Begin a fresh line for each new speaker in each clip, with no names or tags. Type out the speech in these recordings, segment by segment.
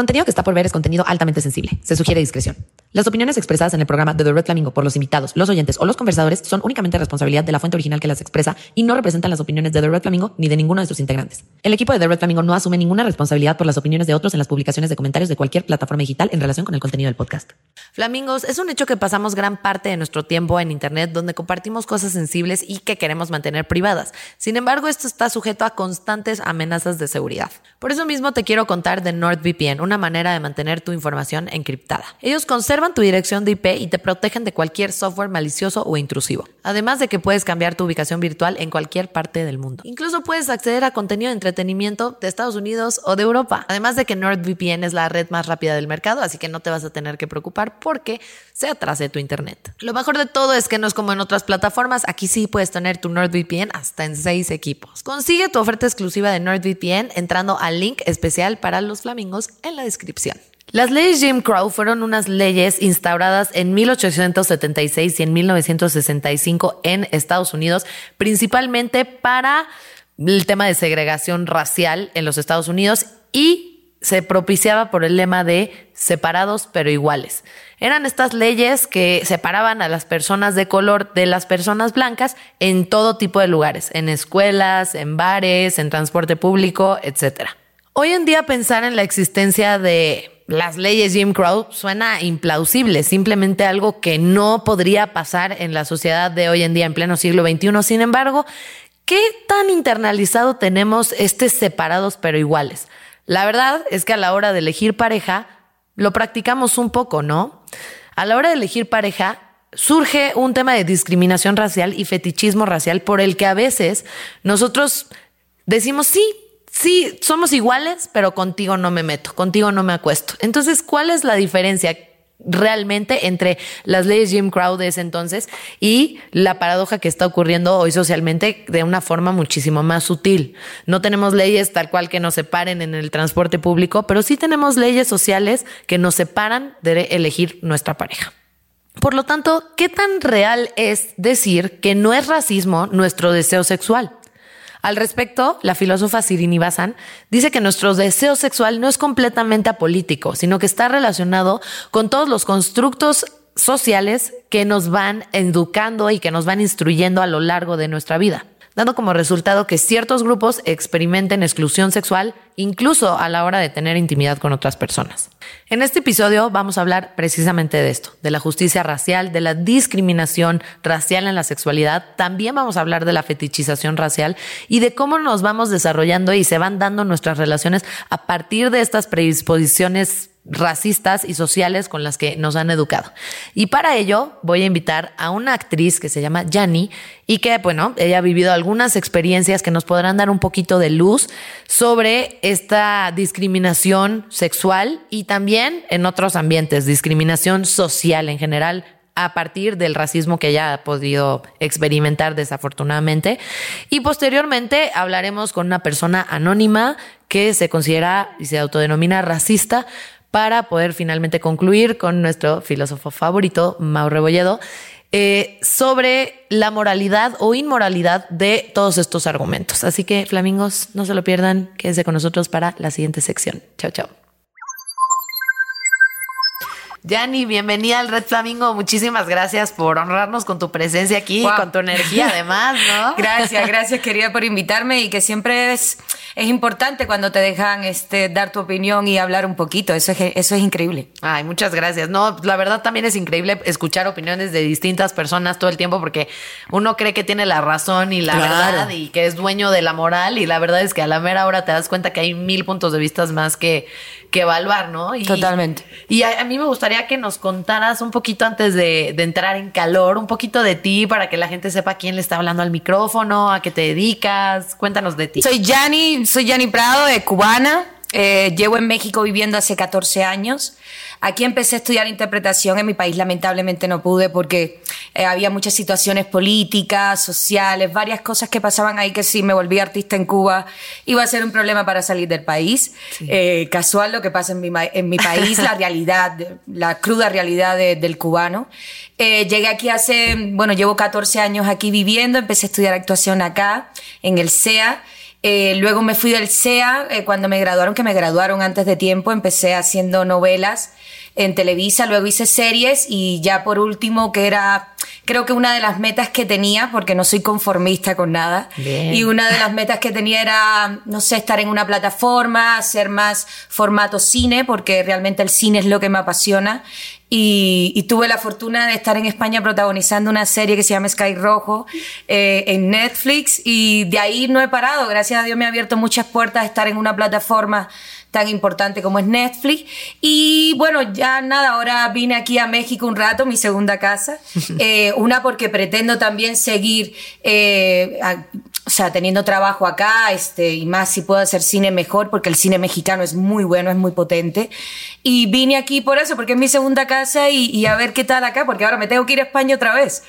contenido que está por ver es contenido altamente sensible. Se sugiere discreción. Las opiniones expresadas en el programa de The Red Flamingo por los invitados, los oyentes o los conversadores son únicamente responsabilidad de la fuente original que las expresa y no representan las opiniones de The Red Flamingo ni de ninguno de sus integrantes. El equipo de The Red Flamingo no asume ninguna responsabilidad por las opiniones de otros en las publicaciones de comentarios de cualquier plataforma digital en relación con el contenido del podcast. Flamingos, es un hecho que pasamos gran parte de nuestro tiempo en Internet donde compartimos cosas sensibles y que queremos mantener privadas. Sin embargo, esto está sujeto a constantes amenazas de seguridad. Por eso mismo te quiero contar de NordVPN, una manera de mantener tu información encriptada. Ellos conservan tu dirección de IP y te protegen de cualquier software malicioso o intrusivo. Además de que puedes cambiar tu ubicación virtual en cualquier parte del mundo. Incluso puedes acceder a contenido de entretenimiento de Estados Unidos o de Europa. Además de que NordVPN es la red más rápida del mercado, así que no te vas a tener que preocupar porque se atrase tu internet. Lo mejor de todo es que no es como en otras plataformas, aquí sí puedes tener tu NordVPN hasta en seis equipos. Consigue tu oferta exclusiva de NordVPN entrando al link especial para los flamingos en la descripción. Las leyes Jim Crow fueron unas leyes instauradas en 1876 y en 1965 en Estados Unidos, principalmente para el tema de segregación racial en los Estados Unidos y se propiciaba por el lema de separados pero iguales. Eran estas leyes que separaban a las personas de color de las personas blancas en todo tipo de lugares, en escuelas, en bares, en transporte público, etc. Hoy en día pensar en la existencia de las leyes Jim Crow suena implausible, simplemente algo que no podría pasar en la sociedad de hoy en día en pleno siglo XXI. Sin embargo, ¿qué tan internalizado tenemos estos separados pero iguales? La verdad es que a la hora de elegir pareja lo practicamos un poco, ¿no? A la hora de elegir pareja surge un tema de discriminación racial y fetichismo racial por el que a veces nosotros decimos sí, sí, somos iguales, pero contigo no me meto, contigo no me acuesto. Entonces, ¿cuál es la diferencia? realmente entre las leyes Jim Crow de ese entonces y la paradoja que está ocurriendo hoy socialmente de una forma muchísimo más sutil. No tenemos leyes tal cual que nos separen en el transporte público, pero sí tenemos leyes sociales que nos separan de elegir nuestra pareja. Por lo tanto, ¿qué tan real es decir que no es racismo nuestro deseo sexual? Al respecto, la filósofa Sirini Bazán dice que nuestro deseo sexual no es completamente apolítico, sino que está relacionado con todos los constructos sociales que nos van educando y que nos van instruyendo a lo largo de nuestra vida dando como resultado que ciertos grupos experimenten exclusión sexual incluso a la hora de tener intimidad con otras personas. En este episodio vamos a hablar precisamente de esto, de la justicia racial, de la discriminación racial en la sexualidad, también vamos a hablar de la fetichización racial y de cómo nos vamos desarrollando y se van dando nuestras relaciones a partir de estas predisposiciones racistas y sociales con las que nos han educado. Y para ello voy a invitar a una actriz que se llama Jani y que, bueno, ella ha vivido algunas experiencias que nos podrán dar un poquito de luz sobre esta discriminación sexual y también en otros ambientes, discriminación social en general a partir del racismo que ella ha podido experimentar desafortunadamente. Y posteriormente hablaremos con una persona anónima que se considera y se autodenomina racista, para poder finalmente concluir con nuestro filósofo favorito, Mauro Rebolledo, eh, sobre la moralidad o inmoralidad de todos estos argumentos. Así que, flamingos, no se lo pierdan, quédense con nosotros para la siguiente sección. Chao, chao. Yani, bienvenida al Red Flamingo. Muchísimas gracias por honrarnos con tu presencia aquí, y con tu energía además, ¿no?
Gracias, gracias querida por invitarme y que siempre es, es importante cuando te dejan este, dar tu opinión y hablar un poquito. Eso es, eso es increíble.
Ay, muchas gracias. No, la verdad también es increíble escuchar opiniones de distintas personas todo el tiempo porque uno cree que tiene la razón y la verdad y que es dueño de la moral y la verdad es que a la mera hora te das cuenta que hay mil puntos de vista más que, que evaluar, ¿no? Y,
Totalmente.
Y a mí me gustaría que nos contaras un poquito antes de, entrar en calor, un poquito de ti para que la gente sepa quién le está hablando al micrófono, a qué te dedicas. Cuéntanos de ti.
Soy Yanni, soy Yanni Prado, de cubana. Eh, llevo en México viviendo hace 14 años. Aquí empecé a estudiar interpretación, en mi país lamentablemente no pude porque eh, había muchas situaciones políticas, sociales, varias cosas que pasaban ahí que si me volví artista en Cuba iba a ser un problema para salir del país. Eh, casual lo que pasa en mi, en mi país, la realidad, la cruda realidad del cubano. Eh, llegué aquí hace, bueno, llevo 14 años aquí viviendo, empecé a estudiar actuación acá, en el SEA. Eh, luego me fui del SEA, eh, cuando me graduaron, que me graduaron antes de tiempo, empecé haciendo novelas en Televisa, luego hice series y ya por último, que era creo que una de las metas que tenía, porque no soy conformista con nada, y una de las metas que tenía era, no sé, estar en una plataforma, hacer más formato cine, porque realmente el cine es lo que me apasiona. Y, tuve la fortuna de estar en España protagonizando una serie que se llama Sky Rojo eh, en Netflix y de ahí no he parado. Gracias a Dios me ha abierto muchas puertas estar en una plataforma tan importante como es Netflix. Y bueno, ya nada, ahora vine aquí a México un rato, mi segunda casa. Eh, una porque pretendo también seguir, eh, o sea, teniendo trabajo acá, este, y más si puedo hacer cine mejor, porque el cine mexicano es muy bueno, es muy potente. Y vine aquí por eso, porque es mi segunda casa y, y a ver qué tal acá, porque ahora me tengo que ir a España otra vez.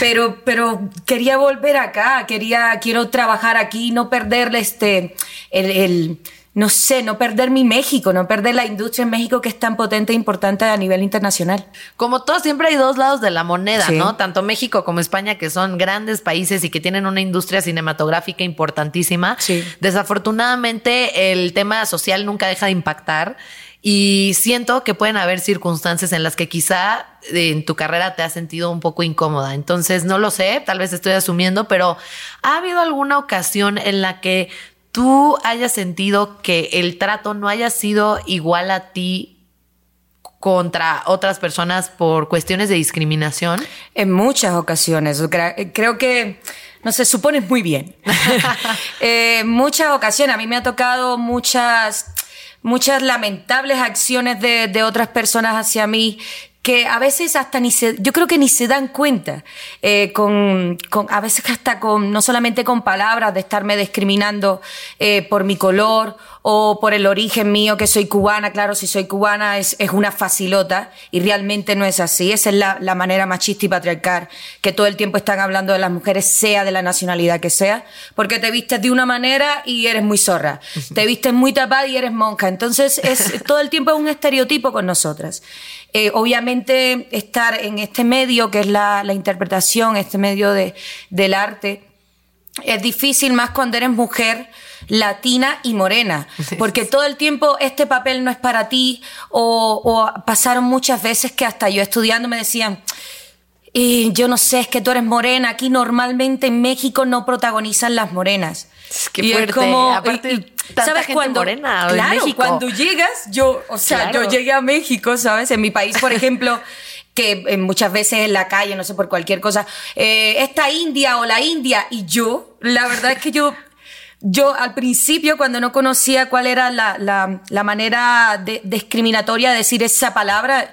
Pero, pero quería volver acá, quería, quiero trabajar aquí, no perderle este, el, el no sé, no perder mi México, no perder la industria en México que es tan potente e importante a nivel internacional.
Como todo, siempre hay dos lados de la moneda, ¿no? Tanto México como España, que son grandes países y que tienen una industria cinematográfica importantísima. Sí. Desafortunadamente, el tema social nunca deja de impactar. Y siento que pueden haber circunstancias en las que quizá en tu carrera te has sentido un poco incómoda. Entonces, no lo sé, tal vez estoy asumiendo, pero ¿ha habido alguna ocasión en la que tú hayas sentido que el trato no haya sido igual a ti contra otras personas por cuestiones de discriminación?
En muchas ocasiones. Creo que, no se supone muy bien. eh, muchas ocasiones. A mí me ha tocado muchas, muchas lamentables acciones de, de otras personas hacia mí que a veces hasta ni se, yo creo que ni se dan cuenta, eh, con, con, a veces hasta con, no solamente con palabras de estarme discriminando eh, por mi color o por el origen mío, que soy cubana, claro, si soy cubana es, es una facilota y realmente no es así, esa es la, la manera machista y patriarcal que todo el tiempo están hablando de las mujeres, sea de la nacionalidad que sea, porque te vistes de una manera y eres muy zorra, te vistes muy tapada y eres monja, entonces es, todo el tiempo es un estereotipo con nosotras. Eh, obviamente estar en este medio que es la, interpretación, este medio de, del arte, es difícil más cuando eres mujer latina y morena, porque todo el tiempo este papel no es para ti o, o pasaron muchas veces que hasta yo estudiando me decían, y yo no sé, es que tú eres morena. Aquí normalmente en México no protagonizan las morenas.
Es que fuerte. como, Aparte, ¿sabes gente
cuando,
morena
claro, en México. cuando llegas, yo, o sea, yo llegué a México, ¿sabes? En mi país, por ejemplo, que eh, muchas veces en la calle, no sé, por cualquier cosa, eh, esta India o la India, y yo, la verdad es que yo yo al principio, cuando no conocía cuál era la, la, la manera de, discriminatoria de decir esa palabra,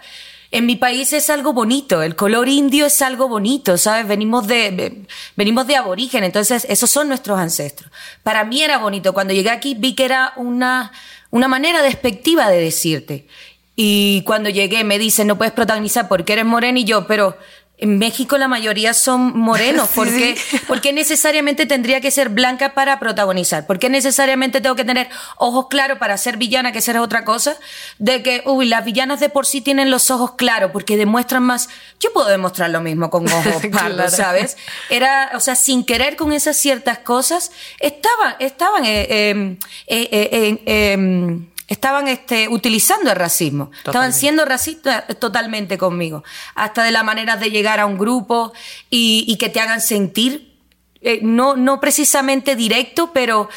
en mi país es algo bonito, el color indio es algo bonito, ¿sabes? Venimos de, venimos de aborigen, entonces esos son nuestros ancestros. Para mí era bonito, cuando llegué aquí vi que era una, una manera despectiva de decirte. Y cuando llegué me dicen, no puedes protagonizar porque eres moreno y yo, pero en México la mayoría son morenos. ¿Por qué? Porque necesariamente tendría que ser blanca para protagonizar? ¿Por qué necesariamente tengo que tener ojos claros para ser villana, que será otra cosa? De que, uy, las villanas de por sí tienen los ojos claros porque demuestran más. Yo puedo demostrar lo mismo con ojos pardos, ¿sabes? Era, o sea, sin querer con esas ciertas cosas, estaban, estaban, eh, eh, eh, eh estaban este, utilizando el racismo, estaban siendo racistas totalmente conmigo, hasta de la manera de llegar a un grupo y, que te hagan sentir, eh, no, no precisamente directo, pero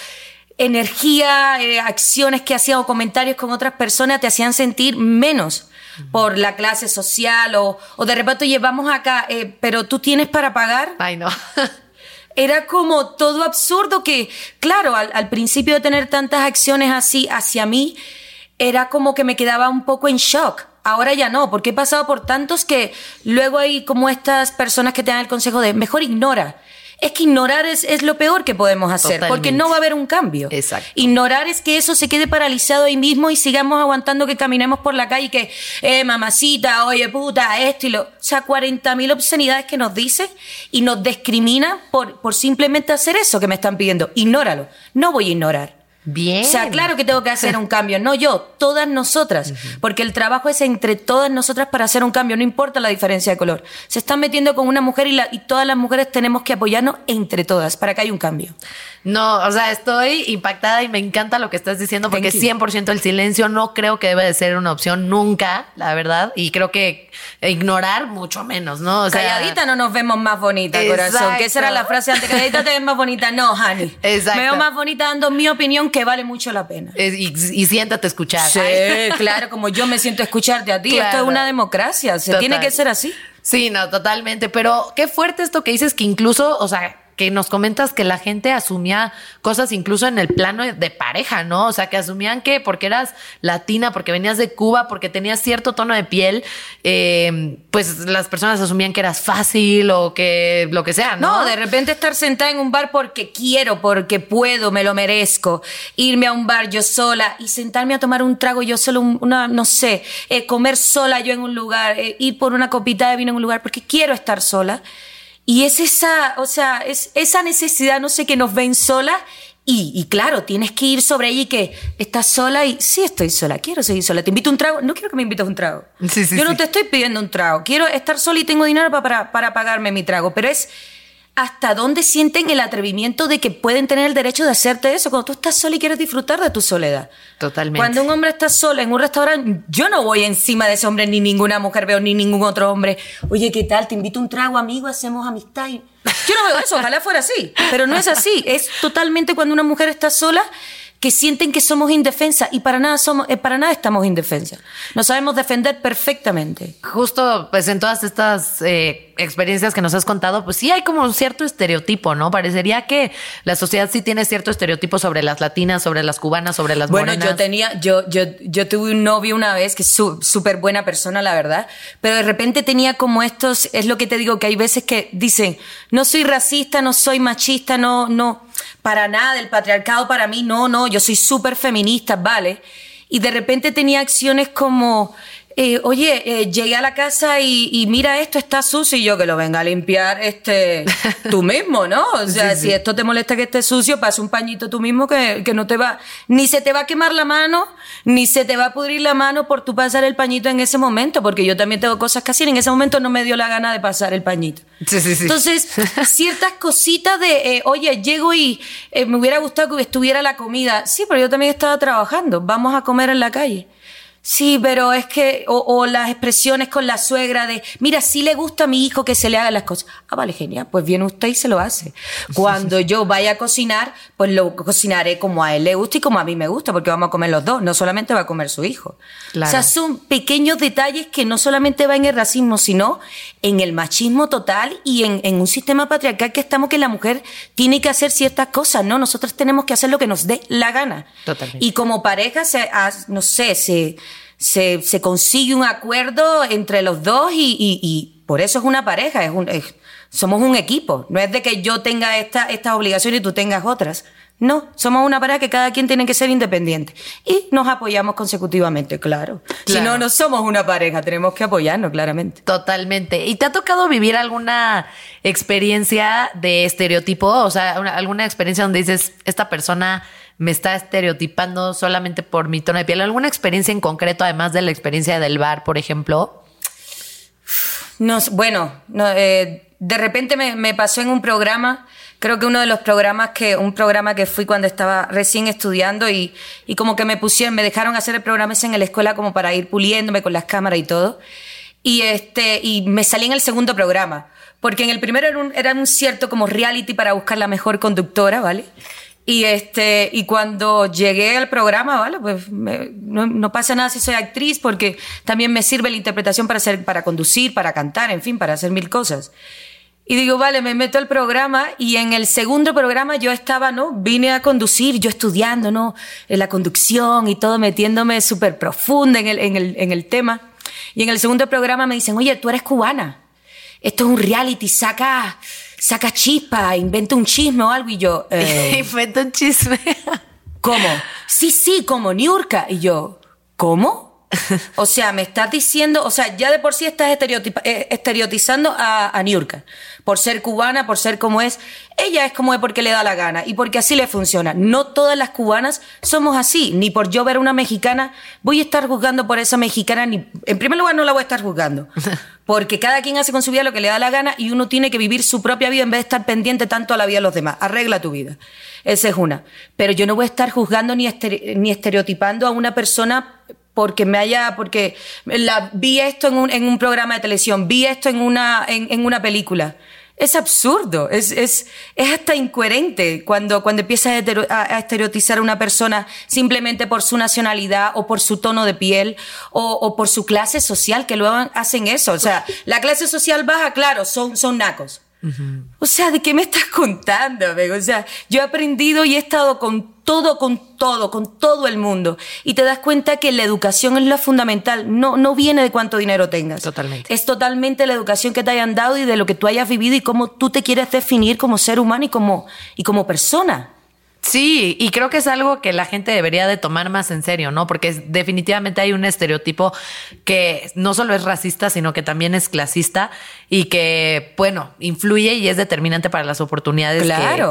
energía, eh, acciones que hacían o comentarios con otras personas te hacían sentir menos por la clase social o, o de repente llevamos acá, eh, pero tú tienes para pagar.
Ay, no.
era como todo absurdo que, claro, al, principio de tener tantas acciones así hacia mí, era como que me quedaba un poco en shock. Ahora ya no, porque he pasado por tantos que luego hay como estas personas que te dan el consejo de mejor ignora es que ignorar es, es lo peor que podemos hacer, porque no va a haber un cambio.
Exacto.
Ignorar es que eso se quede paralizado ahí mismo y sigamos aguantando que caminemos por la calle y que, eh, mamacita, oye, puta, esto y lo... O sea, 40.000 obscenidades que nos dicen y nos discrimina por, por simplemente hacer eso que me están pidiendo. Ignóralo. No voy a ignorar.
Bien.
O sea, claro que tengo que hacer un cambio, no yo, todas nosotras, porque el trabajo es entre todas nosotras para hacer un cambio, no importa la diferencia de color. Se están metiendo con una mujer y, la, y todas las mujeres tenemos que apoyarnos entre todas para que haya un cambio.
No, o sea, estoy impactada y me encanta lo que estás diciendo porque 100% el silencio no creo que debe de ser una opción nunca, la verdad, y creo que ignorar mucho menos, ¿no?
O sea, calladita no nos vemos más bonita, corazón. Que esa era la frase antes, calladita te ves más bonita. No, honey. Exacto. Me veo más bonita dando mi opinión que vale mucho la pena.
Y, siéntate a escuchar.
Sí, claro, como yo me siento a escucharte a ti. Esto es una democracia, se tiene que ser así.
Sí, no, totalmente. Pero qué fuerte esto que dices que incluso, o sea, que nos comentas que la gente asumía cosas incluso en el plano de pareja, ¿no? O sea, que asumían que porque eras latina, porque venías de Cuba, porque tenías cierto tono de piel, eh, pues las personas asumían que eras fácil o que lo que sea, ¿no?
No, de repente estar sentada en un bar porque quiero, porque puedo, me lo merezco, irme a un bar yo sola y sentarme a tomar un trago yo solo, una, no sé, eh, comer sola yo en un lugar, eh, ir por una copita de vino en un lugar porque quiero estar sola. Y es esa, o sea, es esa necesidad, no sé, que nos ven solas y, y, claro, tienes que ir sobre allí que estás sola y sí estoy sola, quiero seguir sola. Te invito un trago, no quiero que me invites un trago. Yo no te estoy pidiendo un trago, quiero estar sola y tengo dinero para, para, para pagarme mi trago, pero es hasta dónde sienten el atrevimiento de que pueden tener el derecho de hacerte eso cuando tú estás sola y quieres disfrutar de tu soledad.
Totalmente.
Cuando un hombre está solo en un restaurante, yo no voy encima de ese hombre, ni ninguna mujer veo, ni ningún otro hombre. Oye, ¿qué tal? Te invito a un trago, amigo, hacemos amistad. Yo no veo eso, ojalá fuera así, pero no es así. Es totalmente cuando una mujer está sola que sienten que somos indefensas y para nada somos, eh, para nada estamos indefensas. Nos sabemos defender perfectamente.
Justo, pues en todas estas eh, experiencias que nos has contado, pues sí hay como un cierto estereotipo, ¿no? Parecería que la sociedad sí tiene cierto estereotipo sobre las latinas, sobre las cubanas, sobre las
bueno, yo tenía, yo, yo, yo tuve un novio una vez que es súper buena persona, la verdad, pero de repente tenía como estos, es lo que te digo, que hay veces que dicen, no soy racista, no soy machista, no, no para nada, el patriarcado para mí, no, no, yo soy súper feminista, ¿vale? Y de repente tenía acciones como, eh, oye, eh, llegué a la casa y, mira esto está sucio y yo que lo venga a limpiar este tú mismo, ¿no? O sea, si esto te molesta que esté sucio, pasa un pañito tú mismo que, que, no te va, ni se te va a quemar la mano, ni se te va a pudrir la mano por tu pasar el pañito en ese momento, porque yo también tengo cosas que hacer, en ese momento no me dio la gana de pasar el pañito.
Sí, sí, sí.
Entonces, ciertas cositas de, eh, oye, llego y me hubiera gustado que estuviera la comida. Sí, pero yo también estaba trabajando, vamos a comer en la calle. Sí, pero es que, o, las expresiones con la suegra de, mira, sí le gusta a mi hijo que se le hagan las cosas. Ah, vale, genial, pues viene usted y se lo hace. Cuando yo vaya a cocinar, pues lo cocinaré como a él le gusta y como a mí me gusta, porque vamos a comer los dos, no solamente va a comer su hijo. O sea, son pequeños detalles que no solamente van en el racismo, sino en el machismo total y en, en un sistema patriarcal que estamos que la mujer tiene que hacer ciertas cosas, ¿no? Nosotros tenemos que hacer lo que nos dé la gana.
Totalmente.
Y como pareja, se, no sé, se se, se consigue un acuerdo entre los dos y, y, y por eso es una pareja, es un, somos un equipo. No es de que yo tenga esta, estas obligaciones y tú tengas otras. No, somos una pareja que cada quien tiene que ser independiente. Y nos apoyamos consecutivamente, claro. Si no, no somos una pareja, tenemos que apoyarnos, claramente.
Totalmente. ¿Y te ha tocado vivir alguna experiencia de estereotipo? O sea, alguna experiencia donde dices, esta persona me está estereotipando solamente por mi tono de piel. ¿Alguna experiencia en concreto, además de la experiencia del bar, por ejemplo?
No, bueno, no, eh, de repente me, pasó en un programa, creo que uno de los programas que, un programa que fui cuando estaba recién estudiando y, y como que me pusieron, me dejaron hacer el programa ese en la escuela como para ir puliéndome con las cámaras y todo. Y este, y me salí en el segundo programa. Porque en el primero era un cierto como reality para buscar la mejor conductora, ¿vale? Y este, y cuando llegué al programa, vale, pues no, pasa nada si soy actriz, porque también me sirve la interpretación para hacer, para conducir, para cantar, en fin, para hacer mil cosas. Y digo, vale, me meto al programa y en el segundo programa yo estaba, ¿no? Vine a conducir, yo estudiando, ¿no? La conducción y todo, metiéndome súper profunda en el, en, el, en el tema. Y en el segundo programa me dicen, oye, tú eres cubana. Esto es un reality, saca saca chispa, inventa un chisme o algo. Y yo,
eh, inventa un chisme.
¿Cómo? Sí, sí, como Niurka. Y yo, ¿cómo? O sea, me estás diciendo, o sea, ya de por sí estás eh, estereotizando a, a Niurka. Por ser cubana, por ser como es. Ella es como es porque le da la gana y porque así le funciona. No todas las cubanas somos así. Ni por yo ver una mexicana voy a estar juzgando por esa mexicana. Ni, en primer lugar, no la voy a estar juzgando. Porque cada quien hace con su vida lo que le da la gana y uno tiene que vivir su propia vida en vez de estar pendiente tanto a la vida de los demás. Arregla tu vida. Esa es una. Pero yo no voy a estar juzgando ni, ni estereotipando a una persona porque me haya, porque la, vi esto en un, en un programa de televisión, vi esto en una, en, en una película. Es absurdo, es, es, es hasta incoherente cuando, cuando empiezas a, estereotizar a una persona simplemente por su nacionalidad o por su tono de piel o, o, por su clase social, que luego hacen eso. O sea, la clase social baja, claro, son, son nacos. O sea, ¿de qué me estás contando, amigo? O sea, yo he aprendido y he estado con todo, con todo, con todo el mundo. Y te das cuenta que la educación es lo fundamental. No, no viene de cuánto dinero tengas.
Totalmente.
Es totalmente la educación que te hayan dado y de lo que tú hayas vivido y cómo tú te quieres definir como ser humano y como, y como persona.
Sí, y creo que es algo que la gente debería de tomar más en serio, ¿no? Porque definitivamente hay un estereotipo que no solo es racista, sino que también es clasista y que, bueno, influye y es determinante para las oportunidades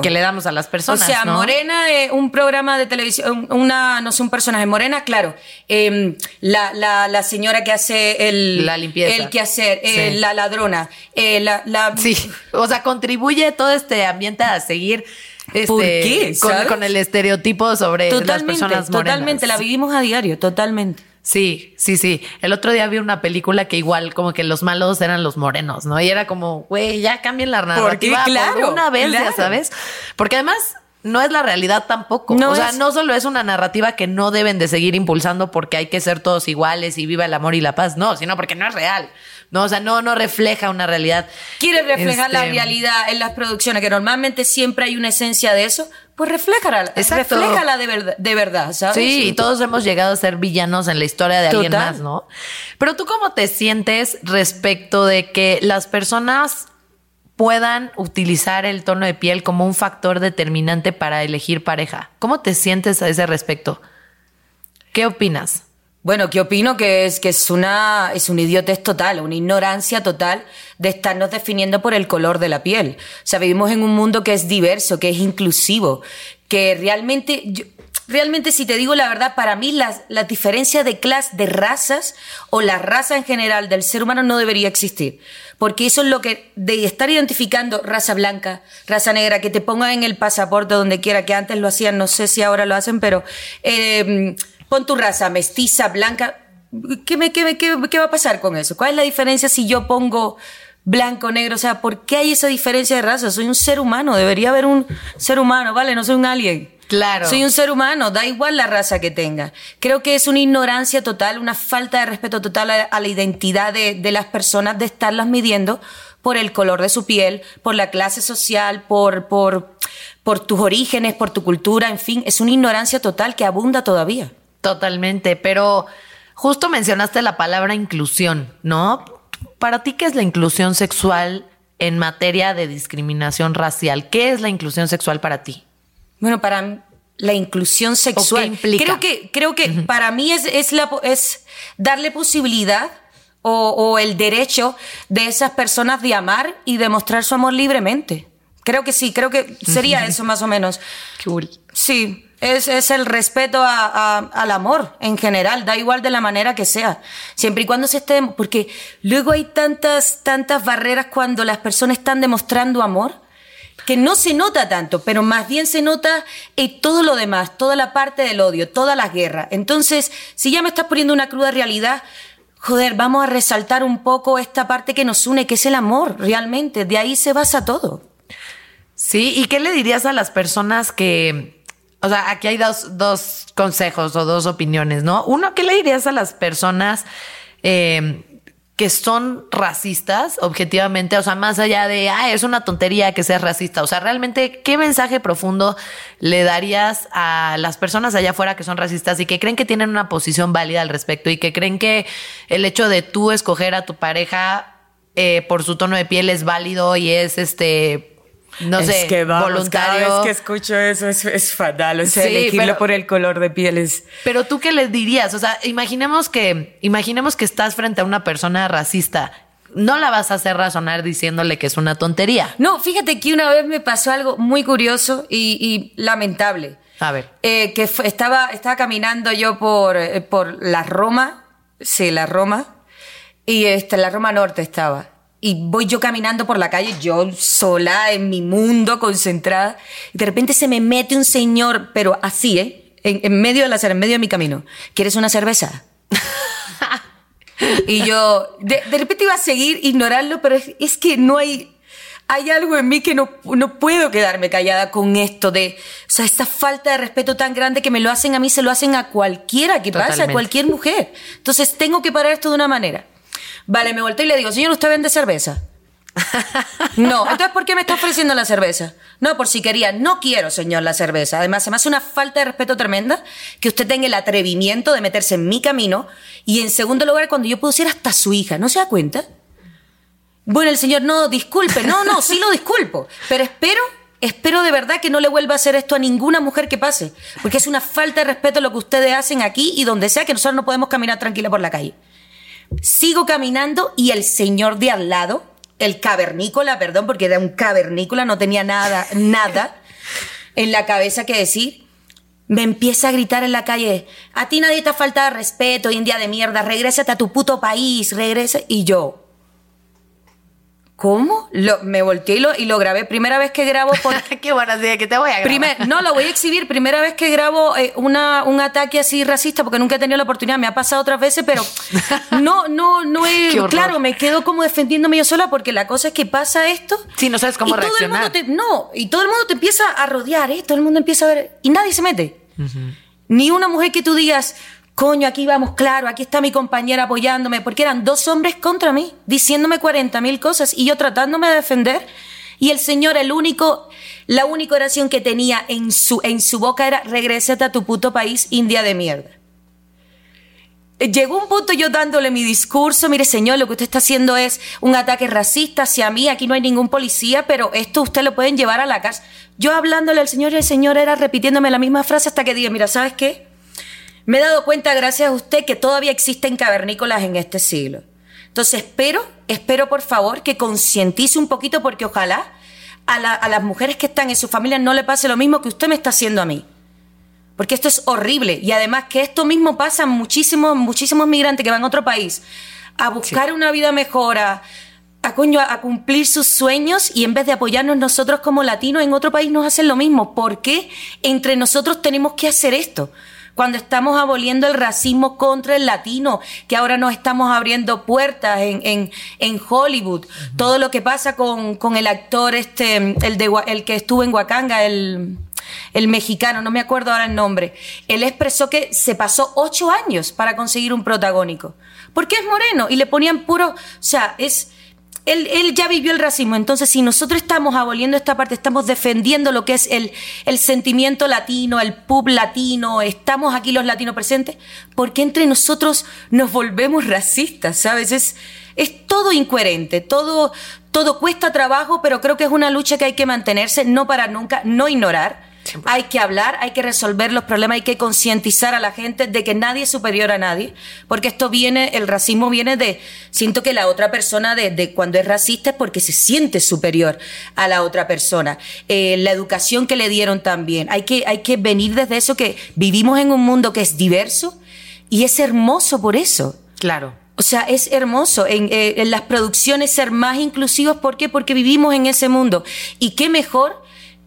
que, le damos a las personas.
O sea, Morena, eh, un programa de televisión, una, no sé, un personaje. Morena, claro, em, la, la, la, señora que hace el...
La limpieza.
El que hacer, eh, la ladrona, eh, la, la...
Sí, o sea, contribuye todo este ambiente a seguir este,
¿Por qué?
Con, el estereotipo sobre las personas morenas.
Totalmente, la vivimos a diario, totalmente.
Sí, sí, sí. El otro día vi una película que igual como que los malos eran los morenos, ¿no? Y era como, güey, ya cambien la narrativa
claro,
una vez, ya sabes. Porque además no es la realidad tampoco. o sea, no solo es una narrativa que no deben de seguir impulsando porque hay que ser todos iguales y viva el amor y la paz, no, sino porque no es real. No, o sea, no, no refleja una realidad.
Quiere reflejar la este, realidad en las producciones, que normalmente siempre hay una esencia de eso, pues refléjala, refléjala de, verdad, de verdad, ¿sabes?
Sí, y todos hemos llegado a ser villanos en la historia de alguien más, ¿no? Pero tú cómo te sientes respecto de que las personas puedan utilizar el tono de piel como un factor determinante para elegir pareja. ¿Cómo te sientes a ese respecto? ¿Qué opinas?
Bueno, ¿qué opino? Que es, que es una, es un idiotez total, una ignorancia total de estarnos definiendo por el color de la piel. O sea, vivimos en un mundo que es diverso, que es inclusivo, que realmente, realmente si te digo la verdad, para mí la, la diferencia de clase, de razas o la raza en general del ser humano no debería existir. Porque eso es lo que, de estar identificando raza blanca, raza negra, que te pongan en el pasaporte donde quiera, que antes lo hacían, no sé si ahora lo hacen, pero... Eh, pon tu raza mestiza, blanca. ¿Qué, me, qué, qué, ¿Qué va a pasar con eso? ¿Cuál es la diferencia si yo pongo blanco, negro? O sea, ¿por qué hay esa diferencia de raza? Soy un ser humano, debería haber un ser humano, ¿vale? No soy un alien.
Claro.
Soy un ser humano, da igual la raza que tenga. Creo que es una ignorancia total, una falta de respeto total a, la identidad de, de, las personas de estarlas midiendo por el color de su piel, por la clase social, por, por, por tus orígenes, por tu cultura, en fin, es una ignorancia total que abunda todavía.
Totalmente, pero justo mencionaste la palabra inclusión, ¿no? Para ti, ¿qué es la inclusión sexual en materia de discriminación racial? ¿Qué es la inclusión sexual para ti?
Bueno, para la inclusión sexual. Creo que, creo que para mí es, es, la, es darle posibilidad o, o, el derecho de esas personas de amar y demostrar su amor libremente. Creo que sí, creo que sería eso más o menos.
Cool.
Sí, es, es el respeto a, a, al amor en general, da igual de la manera que sea. Siempre y cuando se esté, porque luego hay tantas, tantas barreras cuando las personas están demostrando amor que no se nota tanto, pero más bien se nota en todo lo demás, toda la parte del odio, todas las guerras. Entonces, si ya me estás poniendo una cruda realidad, joder, vamos a resaltar un poco esta parte que nos une, que es el amor, realmente. De ahí se basa todo.
Sí, ¿y qué le dirías a las personas que o sea, aquí hay dos, dos consejos o dos opiniones, ¿no? Uno, ¿qué le dirías a las personas eh, que son racistas, objetivamente? O sea, más allá de, ah, es una tontería que seas racista. O sea, realmente, ¿qué mensaje profundo le darías a las personas allá afuera que son racistas y que creen que tienen una posición válida al respecto y que creen que el hecho de tú escoger a tu pareja eh, por su tono de piel es válido y es este no
es
sé,
que vamos,
voluntario.
Cada vez que escucho eso es, es fatal. O sea,
Sí,
elegirlo
pero-
por el color de piel es.
Pero tú qué les dirías? O sea, imaginemos que, imaginemos que estás frente a una persona racista. No la vas a hacer razonar diciéndole que es una tontería.
No, fíjate que una vez me pasó algo muy curioso y, y lamentable.
A ver.
Eh, que estaba, estaba caminando yo por, eh, por la Roma, sí, la Roma, y este, la Roma Norte estaba. Y voy yo caminando por la calle, yo sola, en mi mundo, concentrada, y de repente se me mete un señor, pero así, ¿eh? En, en medio de la en medio de mi camino. ¿Quieres una cerveza? Y yo, de, de repente iba a seguir, ignorarlo, pero es, es que no hay, hay algo en mí que no, no puedo quedarme callada con esto de, o sea, esta falta de respeto tan grande que me lo hacen a mí, se lo hacen a cualquiera que pasa, a
Totalmente.
cualquier mujer. Entonces tengo que parar esto de una manera. Vale, me volteo y le digo, señor, ¿usted vende cerveza? No, entonces ¿por qué me está ofreciendo la cerveza? No, por si quería. No quiero, señor, la cerveza. Además, se me hace una falta de respeto tremenda que usted tenga el atrevimiento de meterse en mi camino y en segundo lugar cuando yo puedo ser hasta su hija. ¿No se da cuenta? Bueno, el señor, no, disculpe. No, no, sí lo disculpo. Pero espero, espero de verdad que no le vuelva a hacer esto a ninguna mujer que pase. Porque es una falta de respeto lo que ustedes hacen aquí y donde sea que nosotros no podemos caminar tranquila por la calle. Sigo caminando y el señor de al lado, el cavernícola, perdón, porque era un cavernícola, no tenía nada, nada en la cabeza que decir, me empieza a gritar en la calle, a ti nadie te ha faltado respeto, india de mierda, regrésate a tu puto país, regresa. Y yo, ¿cómo? Lo- me volteé y lo, y lo grabé. Primera vez que grabo por...
Qué buena idea que te voy a grabar.
Primer- no, lo voy a exhibir. Primera vez que grabo eh, una, un ataque así racista, porque nunca he tenido la oportunidad. Me ha pasado otras veces, pero no, no, no
horror.
Claro, me quedo como defendiéndome yo sola, porque la cosa es que pasa esto.
Sí, no sabes cómo
y todo el
reaccionar.
mundo te- no, y todo el mundo te empieza a rodear, ¿eh? Todo el mundo empieza a ver. Y nadie se mete. Ni una mujer que tú digas, coño, aquí vamos, claro, aquí está mi compañera apoyándome, porque eran dos hombres contra mí, diciéndome 40 mil cosas y yo tratándome de defender. Y el Señor, el único, la única oración que tenía en su, en su boca era, regrésate a tu puto país, India de mierda. Eh, Llegó un punto yo dándole mi discurso, mire señor, lo que usted está haciendo es un ataque racista hacia mí, aquí no hay ningún policía, pero esto usted lo pueden llevar a la cárcel. Yo hablándole al señor y el señor era repitiéndome la misma frase hasta que dije, mira, ¿sabes qué? Me he dado cuenta, gracias a usted, que todavía existen cavernícolas en este siglo. Entonces espero, espero por favor que concientice un poquito porque ojalá a, la- a las mujeres que están en su familia no le pase lo mismo que usted me está haciendo a mí. Porque esto es horrible. Y además que esto mismo pasa a muchísimos, muchísimos migrantes que van a otro país a buscar una vida mejor, a, a, coño, a cumplir sus sueños y en vez de apoyarnos nosotros como latinos en otro país nos hacen lo mismo. ¿Por qué entre nosotros tenemos que hacer esto? Cuando estamos aboliendo el racismo contra el latino, que ahora nos estamos abriendo puertas en, en, en Hollywood. Todo lo que pasa con, con el actor, este, el, de, el que estuvo en Wakanga, el, el mexicano, no me acuerdo ahora el nombre, él expresó que se pasó ocho años para conseguir un protagónico. Porque es moreno y le ponían puro, o sea, es... Él, ya vivió el racismo, entonces si nosotros estamos aboliendo esta parte, estamos defendiendo lo que es el, sentimiento latino, el pub latino, estamos aquí los latinos presentes, ¿por qué entre nosotros nos volvemos racistas? ¿Sabes? Es, es todo incoherente, todo, todo cuesta trabajo, pero creo que es una lucha que hay que mantenerse, no para nunca, no ignorar. Hay que hablar, hay que resolver los problemas, hay que concientizar a la gente de que nadie es superior a nadie, porque esto viene, el racismo viene de, siento que la otra persona de, de cuando es racista es porque se siente superior a la otra persona. Eh, la educación que le dieron también, hay que, hay que venir desde eso que vivimos en un mundo que es diverso y es hermoso por eso.
Claro.
O sea, es hermoso en, eh, en las producciones ser más inclusivos. ¿Por qué? Porque vivimos en ese mundo. Y qué mejor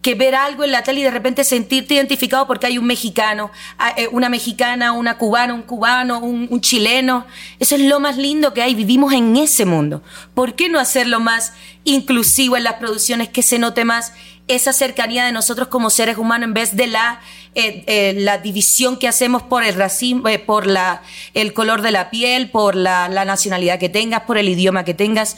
que ver algo en la tele y de repente sentirte identificado porque hay un mexicano, a- eh, una mexicana, una cubana, un cubano, un, chileno. Eso es lo más lindo que hay. Vivimos en ese mundo. ¿Por qué no hacerlo más inclusivo en las producciones, que se note más esa cercanía de nosotros como seres humanos en vez de la, eh, eh, la división que hacemos por el racismo, por la, el color de la piel, por la, la nacionalidad que tengas, por el idioma que tengas.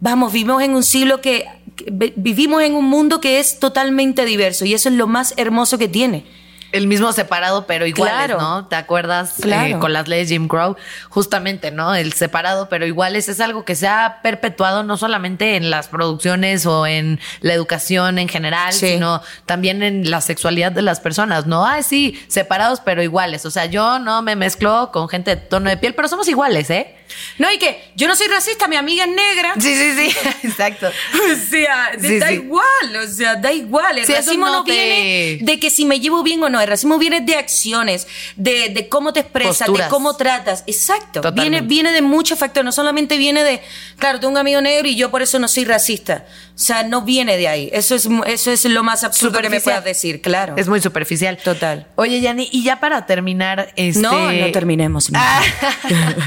Vamos, vivimos en un siglo que, vivimos en un mundo que es totalmente diverso y eso es lo más hermoso que tiene.
el mismo separado, pero iguales,
Claro.
¿no? ¿Te acuerdas eh, con las leyes Jim Crow? Justamente, ¿no? El separado, pero iguales es algo que se ha perpetuado no solamente en las producciones o en la educación en general,
Sí.
sino también en la sexualidad de las personas, ¿no? Ah, sí, separados, pero iguales. O sea, yo no me mezclo con gente de tono de piel, pero somos iguales, ¿eh?
No, y que yo no soy racista, mi amiga es negra.
Sí, sí, sí, exacto.
O sea,
Sí,
da
sí.
igual, o sea, da igual. El
Sí,
racismo
no te-
viene de que si me llevo bien o no, el racismo viene de acciones, de, de cómo te expresas,
Posturas.
de cómo tratas. Exacto.
Totalmente.
Viene, viene de muchos factores, no solamente viene de, claro, tengo un amigo negro y yo por eso no soy racista. O sea, no viene de ahí. Eso es, eso es lo más absurdo que me puedas decir, claro.
Es muy superficial.
Total.
Oye, Yani, y ya para terminar, este.
No, no terminemos. mi
Ah.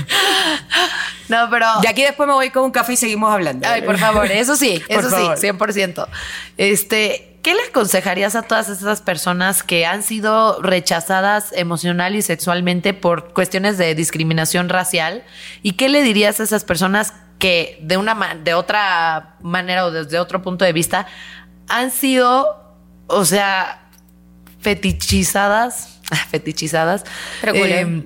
no, pero.
De aquí después me voy con un café y seguimos hablando.
Ay, por favor, eso sí, eso
favor.
sí, 100%. Este, ¿qué le aconsejarías a todas esas personas que han sido rechazadas emocional y sexualmente por cuestiones de discriminación racial? ¿Y qué le dirías a esas personas que de una de otra manera o desde otro punto de vista han sido, o sea, fetichizadas, fetichizadas?
Pero, ¿cuál es?
em,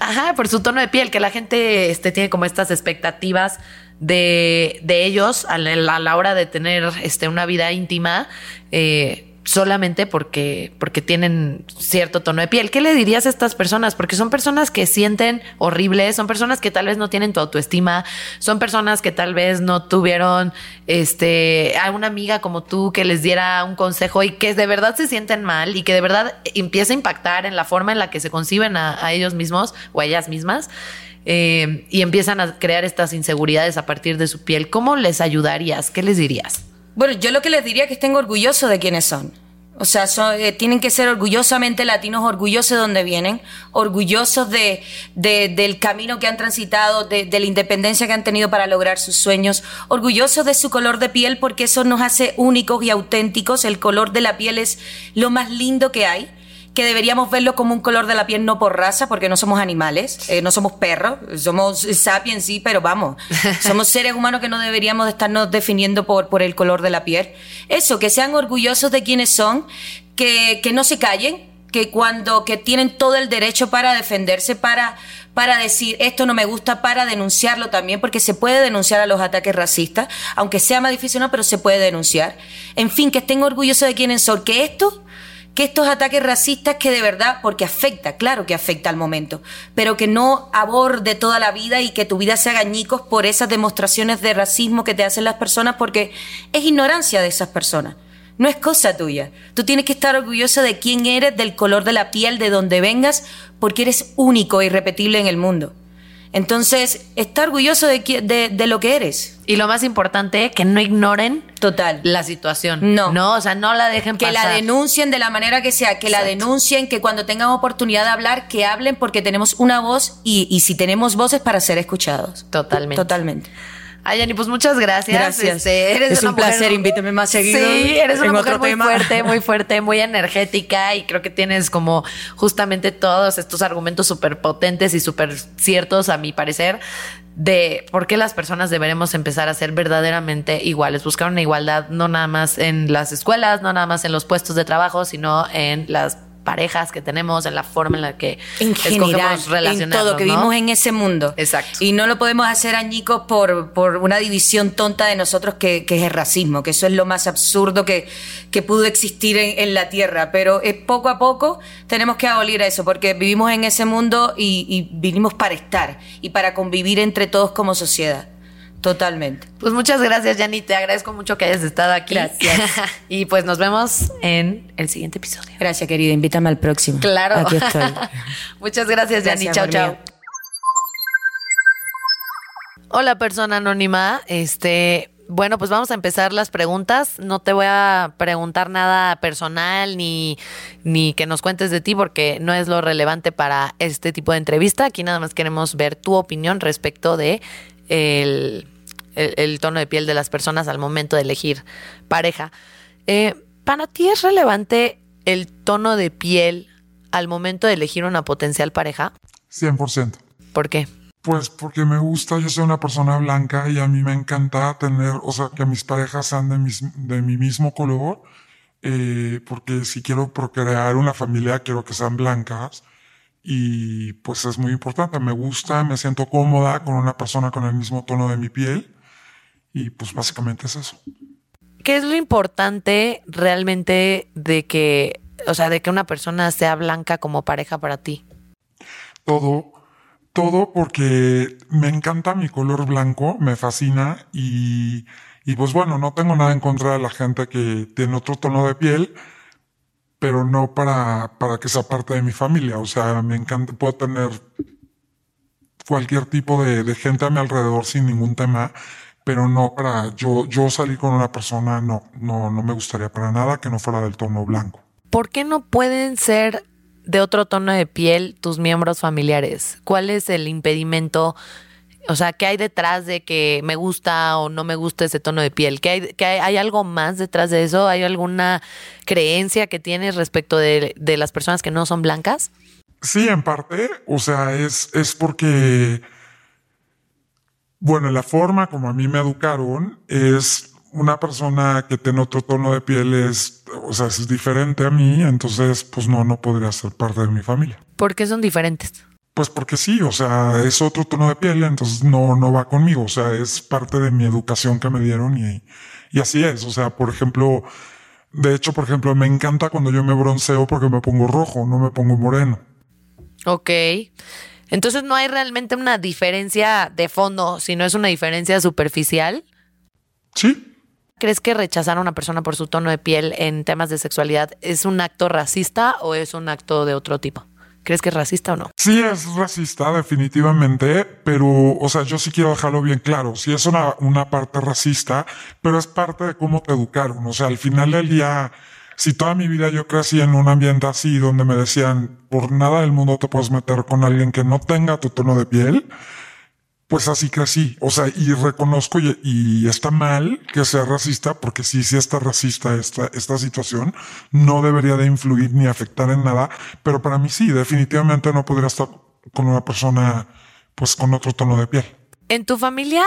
Ajá, por su tono de piel, que la gente este, tiene como estas expectativas de, de ellos a la, a la hora de tener este, una vida íntima eh, solamente porque, porque tienen cierto tono de piel. ¿Qué le dirías a estas personas? Porque son personas que sienten horribles, son personas que tal vez no tienen tu autoestima, son personas que tal vez no tuvieron este, a una amiga como tú que les diera un consejo y que de verdad se sienten mal y que de verdad empieza a impactar en la forma en la que se conciben a, ellos mismos o a ellas mismas. eh, y empiezan a crear estas inseguridades a partir de su piel. ¿Cómo les ayudarías? ¿Qué les dirías?
Bueno, yo lo que les diría es que estén orgullosos de quiénes son. O sea, eh, tienen que ser orgullosamente latinos, orgullosos de dónde vienen, orgullosos de, de- del camino que han transitado, de, de la independencia que han tenido para lograr sus sueños, orgullosos de su color de piel porque eso nos hace únicos y auténticos. El color de la piel es lo más lindo que hay que deberíamos verlo como un color de la piel no por raza, porque no somos animales, eh, no somos perros, somos sapiens sí, pero vamos, somos seres humanos que no deberíamos de estarnos definiendo por, por el color de la piel. Eso, que sean orgullosos de quienes son, que, que no se callen, que cuando que tienen todo el derecho para defenderse, para, para decir esto no me gusta, para denunciarlo también, porque se puede denunciar a los ataques racistas, aunque sea más difícil, no, pero se puede denunciar. En fin, que estén orgullosos de quienes son, que esto que estos ataques racistas que de verdad, porque afecta, claro que afecta al momento, pero que no aborde toda la vida y que tu vida se haga añicos por esas demostraciones de racismo que te hacen las personas, porque es ignorancia de esas personas. No es cosa tuya. Tú tienes que estar orgulloso de quién eres, del color de la piel, de donde vengas, porque eres único e irrepetible en el mundo. Entonces, está orgulloso de, de, de lo que eres.
Y lo más importante, que no ignoren
Total.
la situación.
No.
No, o sea, no la dejen
que
pasar.
la denuncien de la manera que sea, que la denuncien, que cuando tengan oportunidad de hablar, que hablen porque tenemos una voz y, y si tenemos voces para ser escuchados.
Totalmente.
Totalmente.
Ay, Yani, pues muchas gracias.
Gracias.
Este, eres
Es
una
un placer, invítame más seguido
Sí, eres una mujer muy
tema.
fuerte, muy fuerte, muy energética y creo que tienes como justamente todos estos argumentos súper potentes y súper ciertos, a mi parecer, de por qué las personas deberemos empezar a ser verdaderamente iguales, buscar una igualdad no nada más en las escuelas, no nada más en los puestos de trabajo, sino en las parejas que tenemos, en la forma en la que
En general, en todo, que
¿no?
vivimos en ese mundo.
Exacto.
Y no lo podemos hacer añicos por, por una división tonta de nosotros que, que es el racismo, que eso es lo más absurdo que, que pudo existir en, en la Tierra. Pero es poco a poco tenemos que abolir eso, porque vivimos en ese mundo y, y vinimos para estar y para convivir entre todos como sociedad. Totalmente.
Pues muchas gracias, Yani. Te agradezco mucho que hayas estado aquí.
Gracias.
y pues nos vemos en el siguiente episodio.
Gracias, querida. Invítame al próximo.
Claro.
Aquí estoy.
muchas gracias.
Gracias,
Chao, chao. Hola, persona anónima. Este, bueno, pues vamos a empezar las preguntas. No te voy a preguntar nada personal ni, ni que nos cuentes de ti porque no es lo relevante para este tipo de entrevista. Aquí nada más queremos ver tu opinión respecto de el, el- el tono de piel de las personas al momento de elegir pareja. Eh, ¿Para ti es relevante el tono de piel al momento de elegir una potencial pareja?
100%.
¿Por qué?
Pues porque me gusta, yo soy una persona blanca y a mí me encanta tener, o sea, que mis parejas sean de, mis, de mi mismo color eh, porque si quiero procrear una familia, quiero que sean blancas. Y pues es muy importante. Me gusta, me siento cómoda con una persona con el mismo tono de mi piel. Y pues básicamente es eso.
¿Qué es lo importante realmente de que, o sea, de que una persona sea blanca como pareja para ti?
Todo, todo porque me encanta mi color blanco, me fascina y, y pues bueno, no tengo nada en contra de la gente que tiene otro tono de piel, pero no para, para que sea parte de mi familia. O sea, me encanta, puedo tener cualquier tipo de, de gente a mi alrededor sin ningún tema, pero no para yo, yo salir con una persona, no, no, no me gustaría para nada que no fuera del tono blanco.
¿Por qué no pueden ser de otro tono de piel tus miembros familiares? ¿Cuál es el impedimento? O sea, ¿qué hay detrás de que me gusta o no me gusta ese tono de piel? ¿Qué hay, qué hay, hay algo más detrás de eso? ¿Hay alguna creencia que tienes respecto de, de las personas que no son blancas?
Sí, en parte, o sea, es, es porque, bueno, la forma como a mí me educaron es una persona que tiene otro tono de piel es, o sea, es diferente a mí, entonces, pues no, no podría ser parte de mi familia.
¿Por qué son diferentes?
Pues porque sí, o sea, es otro tono de piel, entonces no, no va conmigo, o sea, es parte de mi educación que me dieron y, y así es, o sea, por ejemplo, de hecho, por ejemplo, me encanta cuando yo me bronceo porque me pongo rojo, no me pongo moreno.
Ok. Entonces no hay realmente una diferencia de fondo, sino es una diferencia superficial.
Sí,
¿Crees que rechazar a una persona por su tono de piel en temas de sexualidad es un acto racista o es un acto de otro tipo? ¿Crees que es racista o no?
Sí es racista, definitivamente, pero, o sea, yo sí quiero dejarlo bien claro. Sí es una, una parte racista, pero es parte de cómo te educaron. O sea, al final del día, si toda mi vida yo crecí en un ambiente así, donde me decían, por nada del mundo te puedes meter con alguien que no tenga tu tono de piel, pues así crecí. O sea, y reconozco y, está mal que sea racista, porque sí, sí está racista esta, esta situación. No debería de influir ni afectar en nada, pero para mí sí, definitivamente no podría estar con una persona, pues con otro tono de piel.
En tu familia,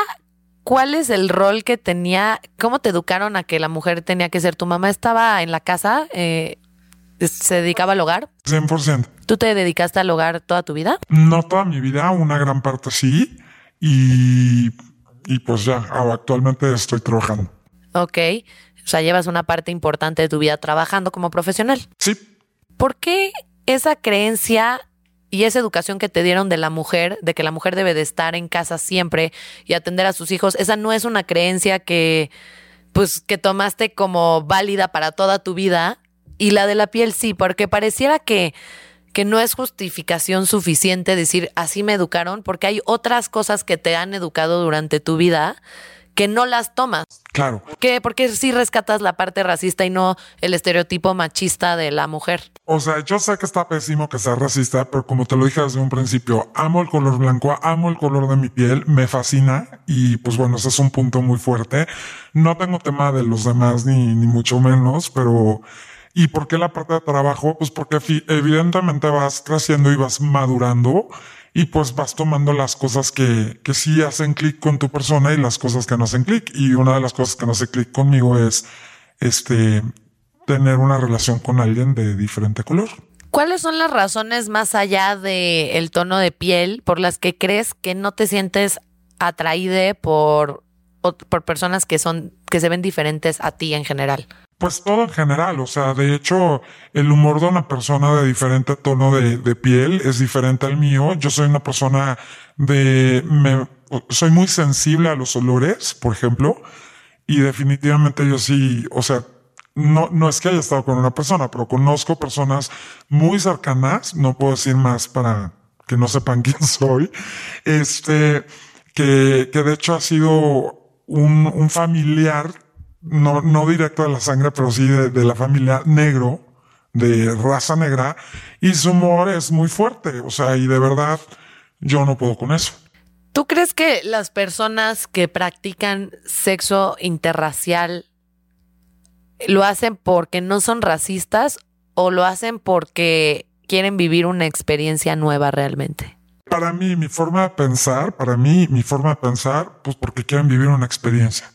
¿cuál es el rol que tenía? ¿Cómo te educaron a que la mujer tenía que ser? ¿Tu mamá estaba en la casa? Eh, ¿Se dedicaba al hogar?
100%.
¿Tú te dedicaste al hogar toda tu vida?
No toda mi vida, una gran parte sí. Y, y pues ya, actualmente estoy trabajando.
Ok. O sea, llevas una parte importante de tu vida trabajando como profesional.
Sí.
¿Por qué esa creencia y esa educación que te dieron de la mujer, de que la mujer debe de estar en casa siempre y atender a sus hijos, esa no es una creencia que, pues, que tomaste como válida para toda tu vida? Y la de la piel sí, porque pareciera que que no es justificación suficiente decir así me educaron, porque hay otras cosas que te han educado durante tu vida que no las tomas.
Claro.
¿Qué? ¿Por qué sí rescatas la parte racista y no el estereotipo machista de la mujer?
O sea, yo sé que está pésimo que sea racista, pero como te lo dije desde un principio, amo el color blanco, amo el color de mi piel, me fascina y pues bueno, ese es un punto muy fuerte. No tengo tema de los demás ni, ni mucho menos, pero ¿Y por qué la parte de trabajo? Pues porque evidentemente vas creciendo y vas madurando y pues vas tomando las cosas que, que sí hacen clic con tu persona y las cosas que no hacen clic. Y una de las cosas que no hace clic conmigo es, este, tener una relación con alguien de diferente color.
¿Cuáles son las razones más allá del el tono de piel por las que crees que no te sientes atraída por, por personas que son, que se ven diferentes a ti en general?
Pues todo en general, o sea, de hecho, el humor de una persona de diferente tono de, piel es diferente al mío. Yo soy una persona de, me, soy muy sensible a los olores, por ejemplo, y definitivamente yo sí, o sea, no, no es que haya estado con una persona, pero conozco personas muy cercanas, no puedo decir más para que no sepan quién soy, este, que, que de hecho ha sido un, un familiar no, no directo de la sangre, pero sí de, de, la familia negro, de raza negra, y su humor es muy fuerte, o sea, y de verdad yo no puedo con eso.
¿Tú crees que las personas que practican sexo interracial lo hacen porque no son racistas o lo hacen porque quieren vivir una experiencia nueva realmente?
Para mí, mi forma de pensar, para mí, mi forma de pensar, pues porque quieren vivir una experiencia.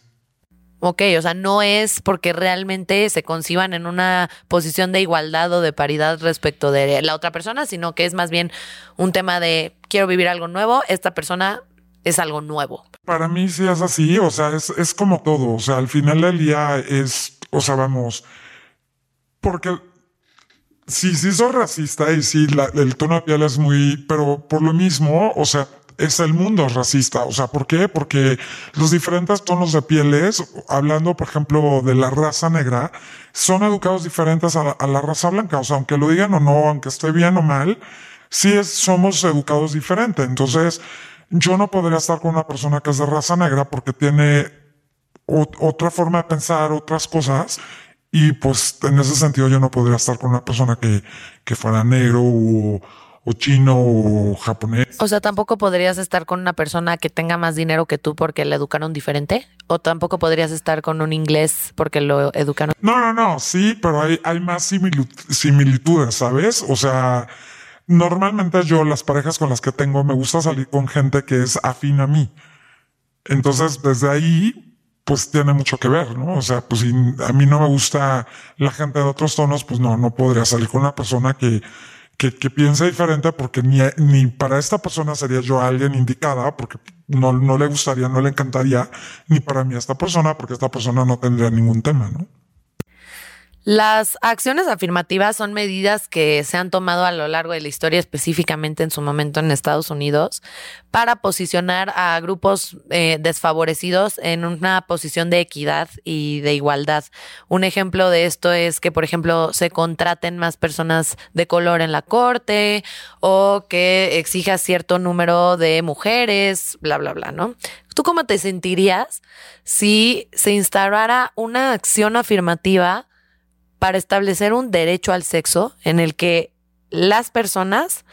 Ok, o sea, no es porque realmente se conciban en una posición de igualdad o de paridad respecto de la otra persona, sino que es más bien un tema de quiero vivir algo nuevo, esta persona es algo nuevo.
Para mí sí es así, o sea, es, es como todo, o sea, al final del día es, o sea, vamos, porque sí, sí soy racista y sí, la- el tono de piel es muy, pero por lo mismo, o sea, es el mundo racista. O sea, ¿por qué? Porque los diferentes tonos de pieles, hablando, por ejemplo, de la raza negra, son educados diferentes a la, a la raza blanca. O sea, aunque lo digan o no, aunque esté bien o mal, sí es- somos educados diferente. Entonces, yo no podría estar con una persona que es de raza negra porque tiene ot- otra forma de pensar, otras cosas. Y pues en ese sentido yo no podría estar con una persona que, que fuera negro o, o chino o japonés.
O sea, tampoco podrías estar con una persona que tenga más dinero que tú porque la educaron diferente. O tampoco podrías estar con un inglés porque lo educaron.
No, no, no, sí, pero hay, hay más similitu- similitudes, ¿sabes? O sea, normalmente yo las parejas con las que tengo me gusta salir con gente que es afín a mí. Entonces, desde ahí, pues tiene mucho que ver, ¿no? O sea, pues si a mí no me gusta la gente de otros tonos, pues no, no podría salir con una persona que, que, que piense diferente porque ni, ni para esta persona sería yo alguien indicada porque no, no le gustaría, no le encantaría, ni para mí a esta persona porque esta persona no tendría ningún tema, ¿no?
Las acciones afirmativas son medidas que se han tomado a lo largo de la historia, específicamente en su momento en Estados Unidos, para posicionar a grupos eh, desfavorecidos en una posición de equidad y de igualdad. Un ejemplo de esto es que, por ejemplo, se contraten más personas de color en la corte o que exija cierto número de mujeres, bla, bla, bla, ¿no? ¿Tú cómo te sentirías si se instaurara una acción afirmativa? Para establecer un derecho al sexo en el que las personas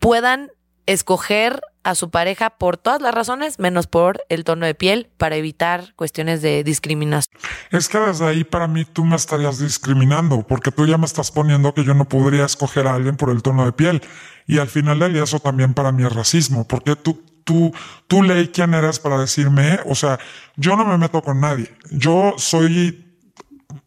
puedan escoger a su pareja por todas las razones, menos por el tono de piel, para evitar cuestiones de discriminación.
Es que desde ahí para mí tú me estarías discriminando, porque tú ya me estás poniendo que yo no podría escoger a alguien por el tono de piel. Y al final del día eso también para mí es racismo, porque tú, tú, tú leí quién eres para decirme, o sea, yo no me meto con nadie. Yo soy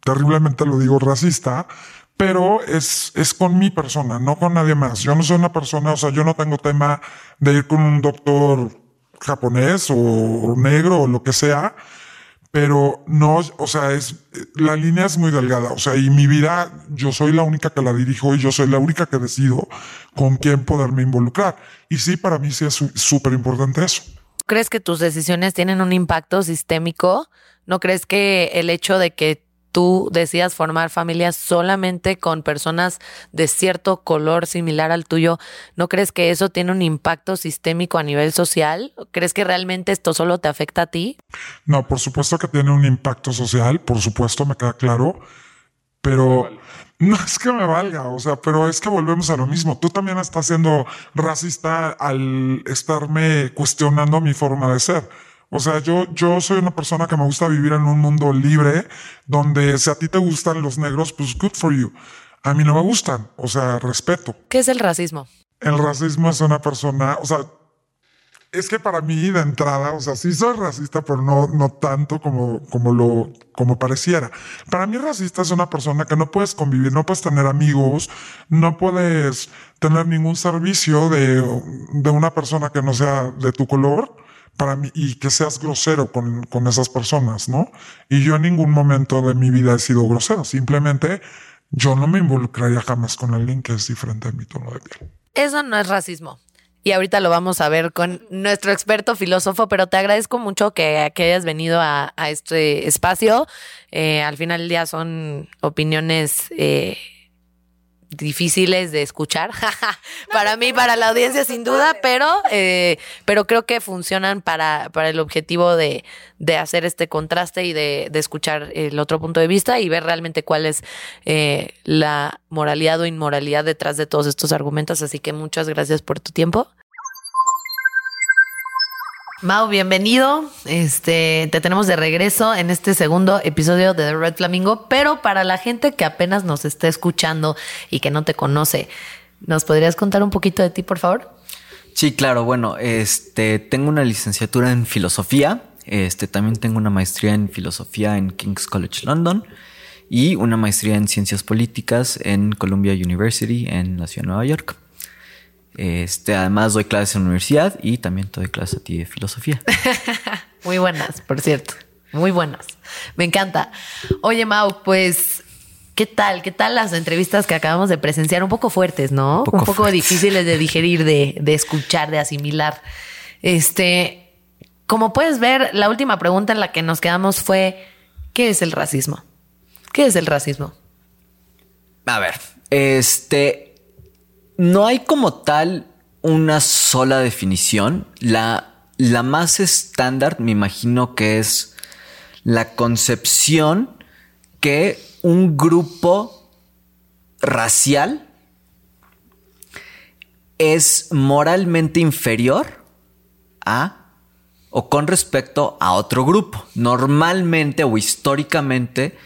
terriblemente lo digo racista, pero es, es con mi persona, no con nadie más. Yo no soy una persona, o sea, yo no tengo tema de ir con un doctor japonés o negro o lo que sea, pero no, o sea, es, la línea es muy delgada, o sea, y mi vida, yo soy la única que la dirijo y yo soy la única que decido con quién poderme involucrar. Y sí, para mí sí es súper importante eso.
¿Crees que tus decisiones tienen un impacto sistémico? ¿No crees que el hecho de que tú decidas formar familias solamente con personas de cierto color similar al tuyo, ¿no crees que eso tiene un impacto sistémico a nivel social? ¿Crees que realmente esto solo te afecta a ti?
No, por supuesto que tiene un impacto social, por supuesto, me queda claro, pero no es que me valga, o sea, pero es que volvemos a lo mismo. Tú también estás siendo racista al estarme cuestionando mi forma de ser. O sea, yo, yo soy una persona que me gusta vivir en un mundo libre, donde si a ti te gustan los negros, pues good for you. A mí no me gustan, o sea, respeto.
¿Qué es el racismo?
El racismo es una persona, o sea, es que para mí de entrada, o sea, sí soy racista, pero no, no tanto como, como lo, como pareciera. Para mí racista es una persona que no puedes convivir, no puedes tener amigos, no puedes tener ningún servicio de, de una persona que no sea de tu color para mí y que seas grosero con, con esas personas, ¿no? Y yo en ningún momento de mi vida he sido grosero, simplemente yo no me involucraría jamás con alguien que es diferente de mi tono de piel.
Eso no es racismo. Y ahorita lo vamos a ver con nuestro experto filósofo, pero te agradezco mucho que, que hayas venido a, a este espacio. Eh, al final del día son opiniones eh, difíciles de escuchar. para mí, para la audiencia, sin duda, pero, eh, pero creo que funcionan para, para el objetivo de, de hacer este contraste y de, de escuchar el otro punto de vista y ver realmente cuál es eh, la moralidad o inmoralidad detrás de todos estos argumentos. Así que muchas gracias por tu tiempo. Mau, bienvenido. Este, te tenemos de regreso en este segundo episodio de Red Flamingo, pero para la gente que apenas nos está escuchando y que no te conoce, ¿nos podrías contar un poquito de ti, por favor?
Sí, claro. Bueno, este, tengo una licenciatura en filosofía. Este, también tengo una maestría en filosofía en King's College London y una maestría en ciencias políticas en Columbia University en la ciudad de Nueva York. Este, además doy clases en la universidad y también doy clases a ti de filosofía.
Muy buenas, por cierto. Muy buenas. Me encanta. Oye, Mau, pues, ¿qué tal? ¿Qué tal las entrevistas que acabamos de presenciar? Un poco fuertes, ¿no? Un poco, difíciles de digerir, de, de escuchar, de asimilar. Este, como puedes ver, la última pregunta en la que nos quedamos fue, ¿qué es el racismo? ¿Qué es el racismo?
A ver, este, no hay como tal una sola definición. La, la más estándar, me imagino que es la concepción que un grupo racial es moralmente inferior a o con respecto a otro grupo. Normalmente o históricamente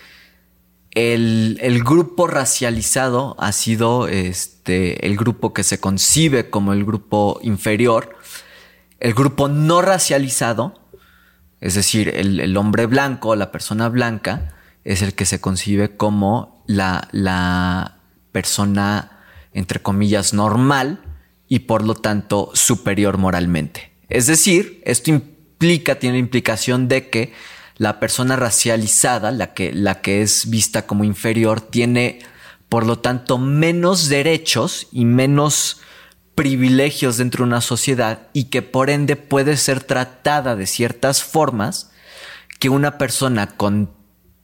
el, el, grupo racializado ha sido este, el grupo que se concibe como el grupo inferior. El grupo no racializado, es decir, el, el hombre blanco, la persona blanca, es el que se concibe como la, la persona, entre comillas, normal y por lo tanto superior moralmente. Es decir, esto implica, tiene la implicación de que la persona racializada, la que, la que es vista como inferior, tiene por lo tanto menos derechos y menos privilegios dentro de una sociedad y que por ende puede ser tratada de ciertas formas que una persona con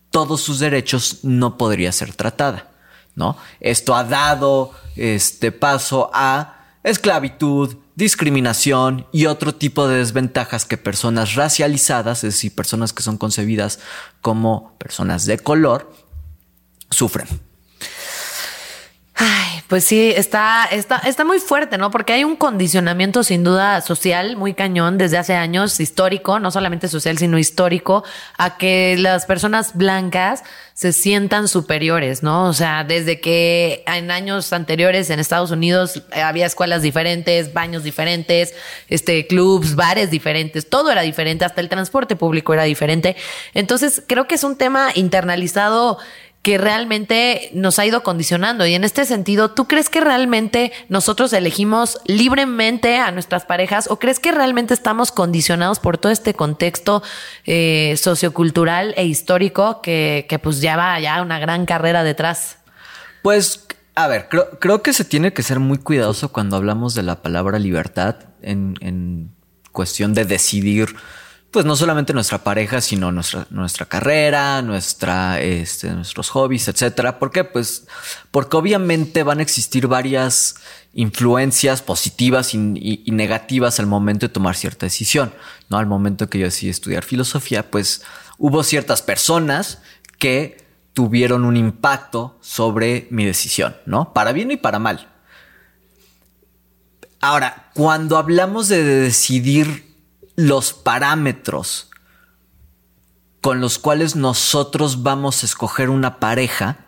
todos sus derechos no podría ser tratada, ¿no? Esto ha dado este paso a esclavitud, discriminación y otro tipo de desventajas que personas racializadas, es decir, personas que son concebidas como personas de color, sufren.
Pues sí, está, está, está muy fuerte, ¿no? Porque hay un condicionamiento sin duda social muy cañón desde hace años, histórico, no solamente social, sino histórico, a que las personas blancas se sientan superiores, ¿no? O sea, desde que en años anteriores en Estados Unidos había escuelas diferentes, baños diferentes, este, clubs, bares diferentes, todo era diferente, hasta el transporte público era diferente. Entonces, creo que es un tema internalizado que realmente nos ha ido condicionando. Y en este sentido, ¿tú crees que realmente nosotros elegimos libremente a nuestras parejas o crees que realmente estamos condicionados por todo este contexto eh, sociocultural e histórico que, que, pues lleva ya una gran carrera detrás?
Pues, a ver, creo, creo, que se tiene que ser muy cuidadoso cuando hablamos de la palabra libertad en, en cuestión de decidir pues no solamente nuestra pareja, sino nuestra, nuestra carrera, nuestra, este, nuestros hobbies, etcétera. ¿Por qué? Pues porque obviamente van a existir varias influencias positivas y, negativas al momento de tomar cierta decisión. No al momento que yo decidí estudiar filosofía, pues hubo ciertas personas que tuvieron un impacto sobre mi decisión, ¿no? Para bien y para mal. Ahora, cuando hablamos de decidir los parámetros con los cuales nosotros vamos a escoger una pareja,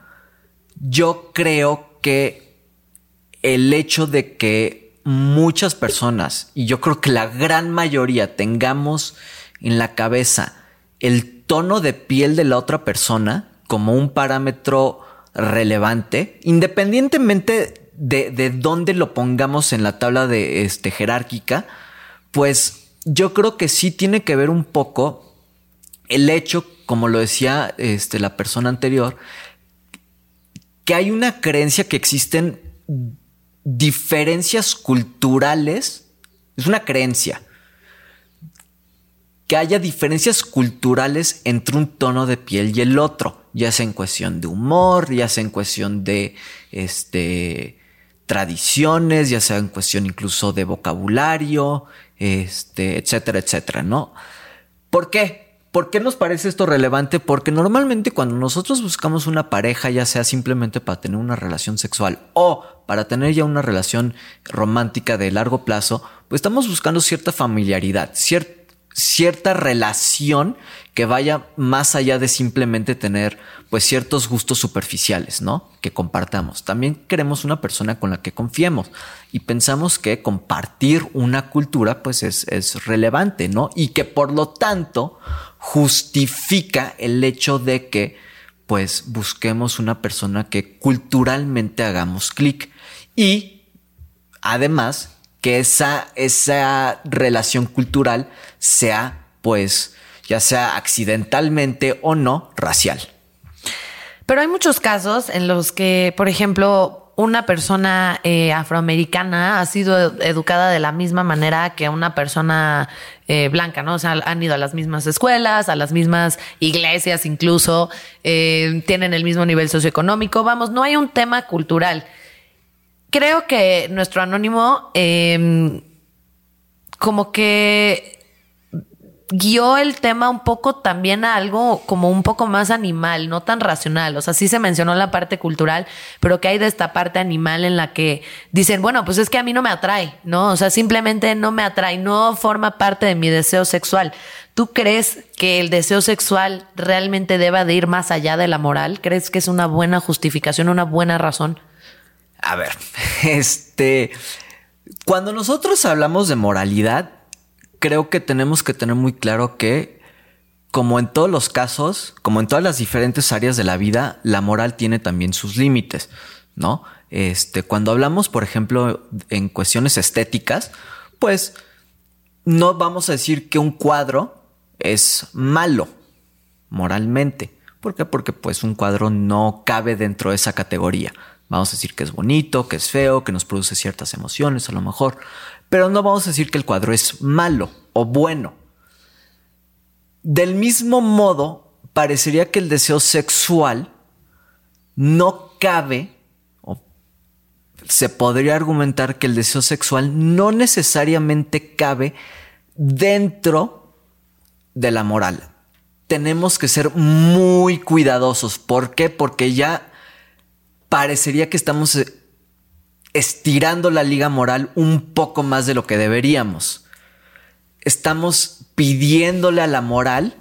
yo creo que el hecho de que muchas personas, y yo creo que la gran mayoría, tengamos en la cabeza el tono de piel de la otra persona como un parámetro relevante, independientemente de, de dónde lo pongamos en la tabla de este, jerárquica, pues yo creo que sí tiene que ver un poco el hecho, como lo decía este, la persona anterior, que hay una creencia que existen diferencias culturales, es una creencia, que haya diferencias culturales entre un tono de piel y el otro, ya sea en cuestión de humor, ya sea en cuestión de este, tradiciones, ya sea en cuestión incluso de vocabulario, este, etcétera, etcétera, ¿no? ¿Por qué? ¿Por qué nos parece esto relevante? Porque normalmente cuando nosotros buscamos una pareja, ya sea simplemente para tener una relación sexual o para tener ya una relación romántica de largo plazo, pues estamos buscando cierta familiaridad, cierta relación que vaya más allá de simplemente tener pues ciertos gustos superficiales, ¿no? Que compartamos. También queremos una persona con la que confiemos y pensamos que compartir una cultura pues es, es relevante, ¿no? Y que por lo tanto justifica el hecho de que pues busquemos una persona que culturalmente hagamos clic y además que esa, esa relación cultural sea pues ya sea accidentalmente o no racial.
Pero hay muchos casos en los que, por ejemplo, una persona eh, afroamericana ha sido educada de la misma manera que una persona eh, blanca, ¿no? O sea, han ido a las mismas escuelas, a las mismas iglesias incluso, eh, tienen el mismo nivel socioeconómico, vamos, no hay un tema cultural. Creo que nuestro anónimo em, como que guió el tema un poco también a algo como un poco más animal, no tan racional. O sea, sí se mencionó la parte cultural, pero que hay de esta parte animal en la que dicen, bueno, pues es que a mí no me atrae, ¿no? O sea, simplemente no me atrae, no forma parte de mi deseo sexual. ¿Tú crees que el deseo sexual realmente deba de ir más allá de la moral? ¿Crees que es una buena justificación, una buena razón?
A ver, este, cuando nosotros hablamos de moralidad, creo que tenemos que tener muy claro que, como en todos los casos, como en todas las diferentes áreas de la vida, la moral tiene también sus límites, ¿no? Este, cuando hablamos, por ejemplo, en cuestiones estéticas, pues no vamos a decir que un cuadro es malo moralmente. ¿Por qué? Porque pues un cuadro no cabe dentro de esa categoría. Vamos a decir que es bonito, que es feo, que nos produce ciertas emociones a lo mejor, pero no vamos a decir que el cuadro es malo o bueno. Del mismo modo, parecería que el deseo sexual no cabe, o se podría argumentar que el deseo sexual no necesariamente cabe dentro de la moral. Tenemos que ser muy cuidadosos. ¿Por qué? Porque ya parecería que estamos estirando la liga moral un poco más de lo que deberíamos. Estamos pidiéndole a la moral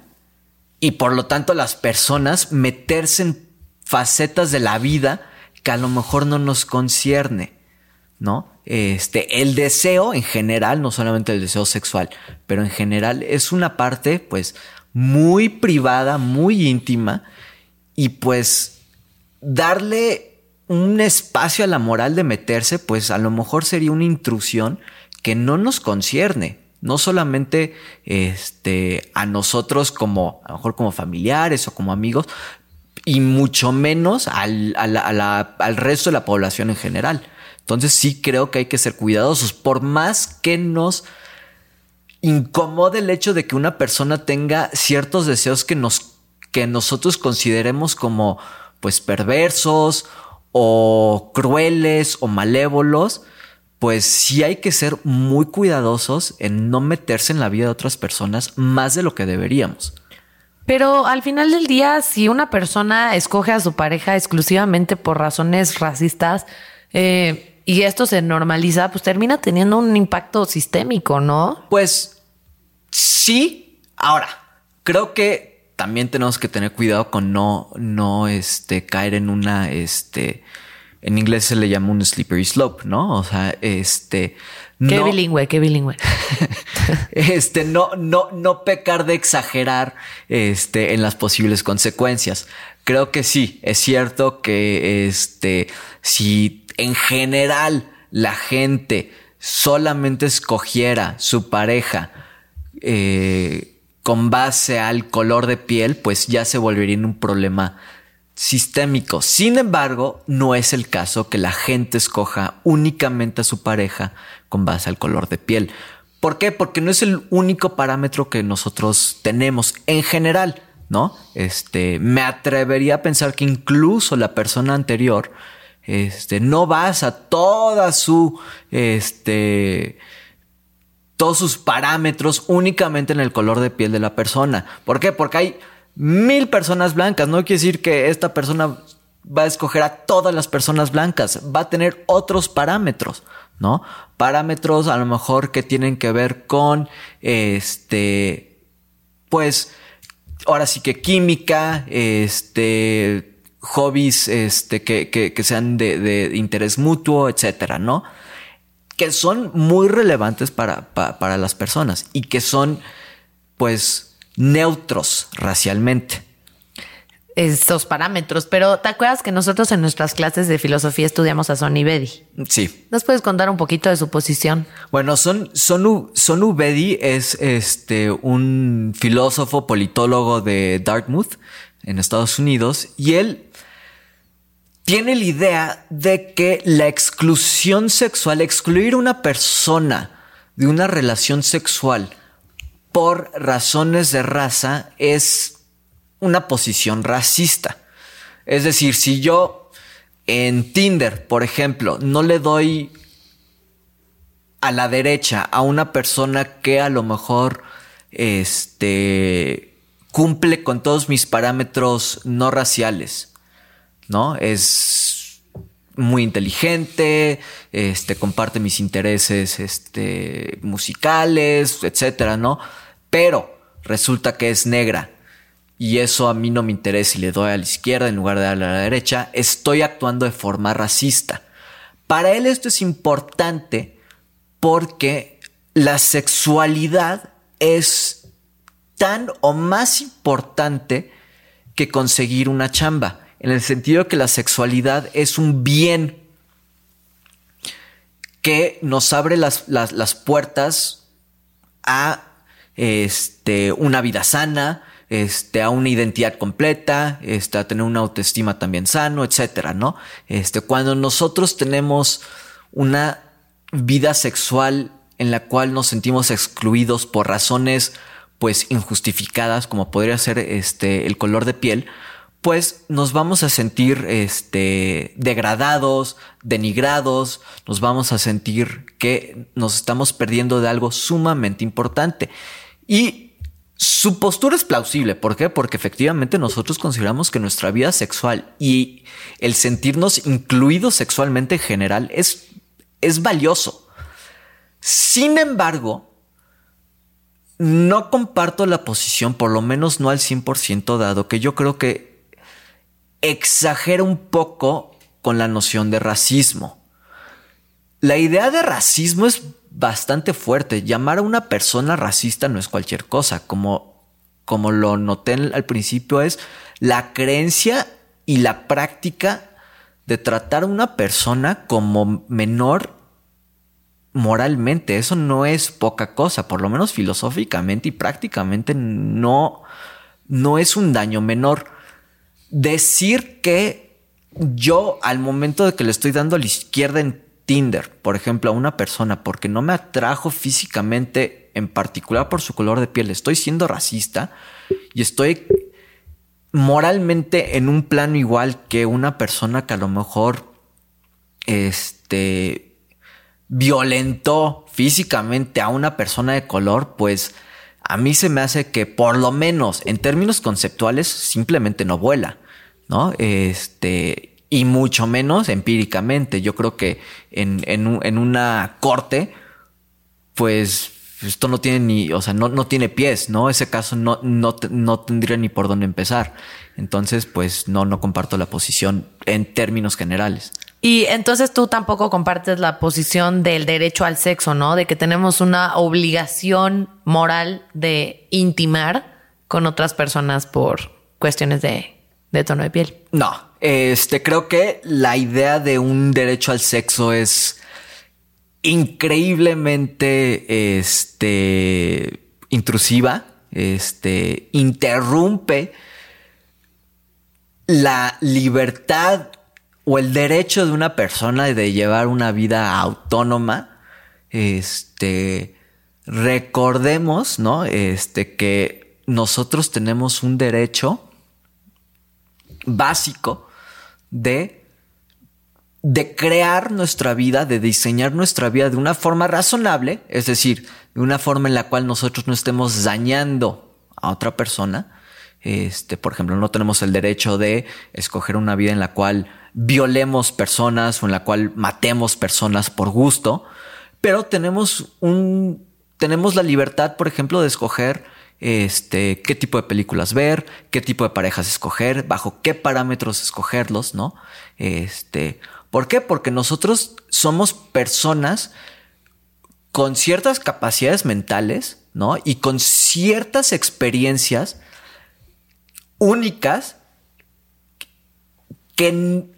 y por lo tanto a las personas meterse en facetas de la vida que a lo mejor no nos concierne, ¿no? Este, el deseo en general, no solamente el deseo sexual, pero en general es una parte pues muy privada, muy íntima y pues darle un espacio a la moral de meterse, pues a lo mejor sería una intrusión que no nos concierne. No solamente este, a nosotros como, a lo mejor como familiares o como amigos, y mucho menos al, al resto de la población en general. Entonces sí creo que hay que ser cuidadosos, por más que nos incomode el hecho de que una persona tenga ciertos deseos que nos que nosotros consideremos como pues perversos o crueles o malévolos, pues sí hay que ser muy cuidadosos en no meterse en la vida de otras personas más de lo que deberíamos.
Pero al final del día, si una persona escoge a su pareja exclusivamente por razones racistas eh, y esto se normaliza, pues termina teniendo un impacto sistémico, ¿no?
Pues sí. Ahora, creo que también tenemos que tener cuidado con no, no este, caer en una, este, en inglés se le llama un slippery slope, ¿no? O sea, este.
Qué bilingüe, qué bilingüe.
este, no, no, no pecar de exagerar, este, en las posibles consecuencias. Creo que sí, es cierto que, este, si en general la gente solamente escogiera su pareja, eh, con base al color de piel, pues ya se volvería un problema sistémico. Sin embargo, no es el caso que la gente escoja únicamente a su pareja con base al color de piel. ¿Por qué? Porque no es el único parámetro que nosotros tenemos en general, ¿no? Este, me atrevería a pensar que incluso la persona anterior, este, no basa toda su, este, todos sus parámetros únicamente en el color de piel de la persona. ¿Por qué? Porque hay mil personas blancas. No quiere decir que esta persona va a escoger a todas las personas blancas, va a tener otros parámetros, ¿no? Parámetros a lo mejor que tienen que ver con, este, pues, ahora sí que química, este, hobbies, este, que, sean de, de, interés mutuo, etcétera, ¿no? Que son muy relevantes para, para, para las personas y que son, pues, neutros racialmente
esos parámetros. Pero ¿te acuerdas que nosotros en nuestras clases de filosofía estudiamos a Sonny Bedi?
Sí.
¿Nos puedes contar un poquito de su posición?
Bueno, Son, Sonu, Sonu Bedi es este, un filósofo politólogo de Dartmouth en Estados Unidos y él tiene la idea de que la exclusión sexual, excluir a una persona de una relación sexual por razones de raza es una posición racista. Es decir, si yo en Tinder, por ejemplo, no le doy a la derecha a una persona que a lo mejor este cumple con todos mis parámetros no raciales, ¿no? Es muy inteligente, este comparte mis intereses este musicales, etcétera, ¿no? Pero resulta que es negra y eso a mí no me interesa y le doy a la izquierda en lugar de darle a la derecha, estoy actuando de forma racista. Para él esto es importante porque la sexualidad es tan o más importante que conseguir una chamba, en el sentido que la sexualidad es un bien que nos abre las, las, las puertas a este, una vida sana, este, a una identidad completa, este, a tener una autoestima también sano, etcétera, ¿no? Este, cuando nosotros tenemos una vida sexual en la cual nos sentimos excluidos por razones, pues, injustificadas, como podría ser, este, el color de piel, pues nos vamos a sentir este, degradados, denigrados, nos vamos a sentir que nos estamos perdiendo de algo sumamente importante. Y su postura es plausible. ¿Por qué? Porque efectivamente nosotros consideramos que nuestra vida sexual y el sentirnos incluidos sexualmente en general es, es valioso. Sin embargo, no comparto la posición, por lo menos no al 100%, dado que yo creo que exagera un poco con la noción de racismo. La idea de racismo es bastante fuerte. Llamar a una persona racista no es cualquier cosa. Como, como lo noté al principio, es la creencia y la práctica de tratar a una persona como menor moralmente. Eso no es poca cosa, por lo menos filosóficamente y prácticamente no, no es un daño menor. Decir que yo al momento de que le estoy dando a la izquierda en Tinder, por ejemplo, a una persona porque no me atrajo físicamente, en particular por su color de piel, estoy siendo racista y estoy moralmente en un plano igual que una persona que a lo mejor este violentó físicamente a una persona de color, pues a mí se me hace que por lo menos en términos conceptuales simplemente no vuela, ¿no? Este, y mucho menos empíricamente. Yo creo que en, en, una corte, pues esto no tiene ni, o sea, no, no tiene pies, ¿no? Ese caso no, no, no, tendría ni por dónde empezar. Entonces, pues no, no comparto la posición en términos generales.
Y entonces tú tampoco compartes la posición del derecho al sexo, ¿no? De que tenemos una obligación moral de intimar con otras personas por cuestiones de de tono de piel.
No, este creo que la idea de un derecho al sexo es increíblemente este intrusiva, este interrumpe la libertad o el derecho de una persona de llevar una vida autónoma. Este recordemos, ¿no? Este que nosotros tenemos un derecho básico de, de crear nuestra vida, de diseñar nuestra vida de una forma razonable, es decir, de una forma en la cual nosotros no estemos dañando a otra persona, Este, por ejemplo, no tenemos el derecho de escoger una vida en la cual violemos personas o en la cual matemos personas por gusto, pero tenemos un, tenemos la libertad, por ejemplo, de escoger este, qué tipo de películas ver, qué tipo de parejas escoger, bajo qué parámetros escogerlos, ¿no? Este, ¿por qué? Porque nosotros somos personas con ciertas capacidades mentales, ¿no? Y con ciertas experiencias únicas que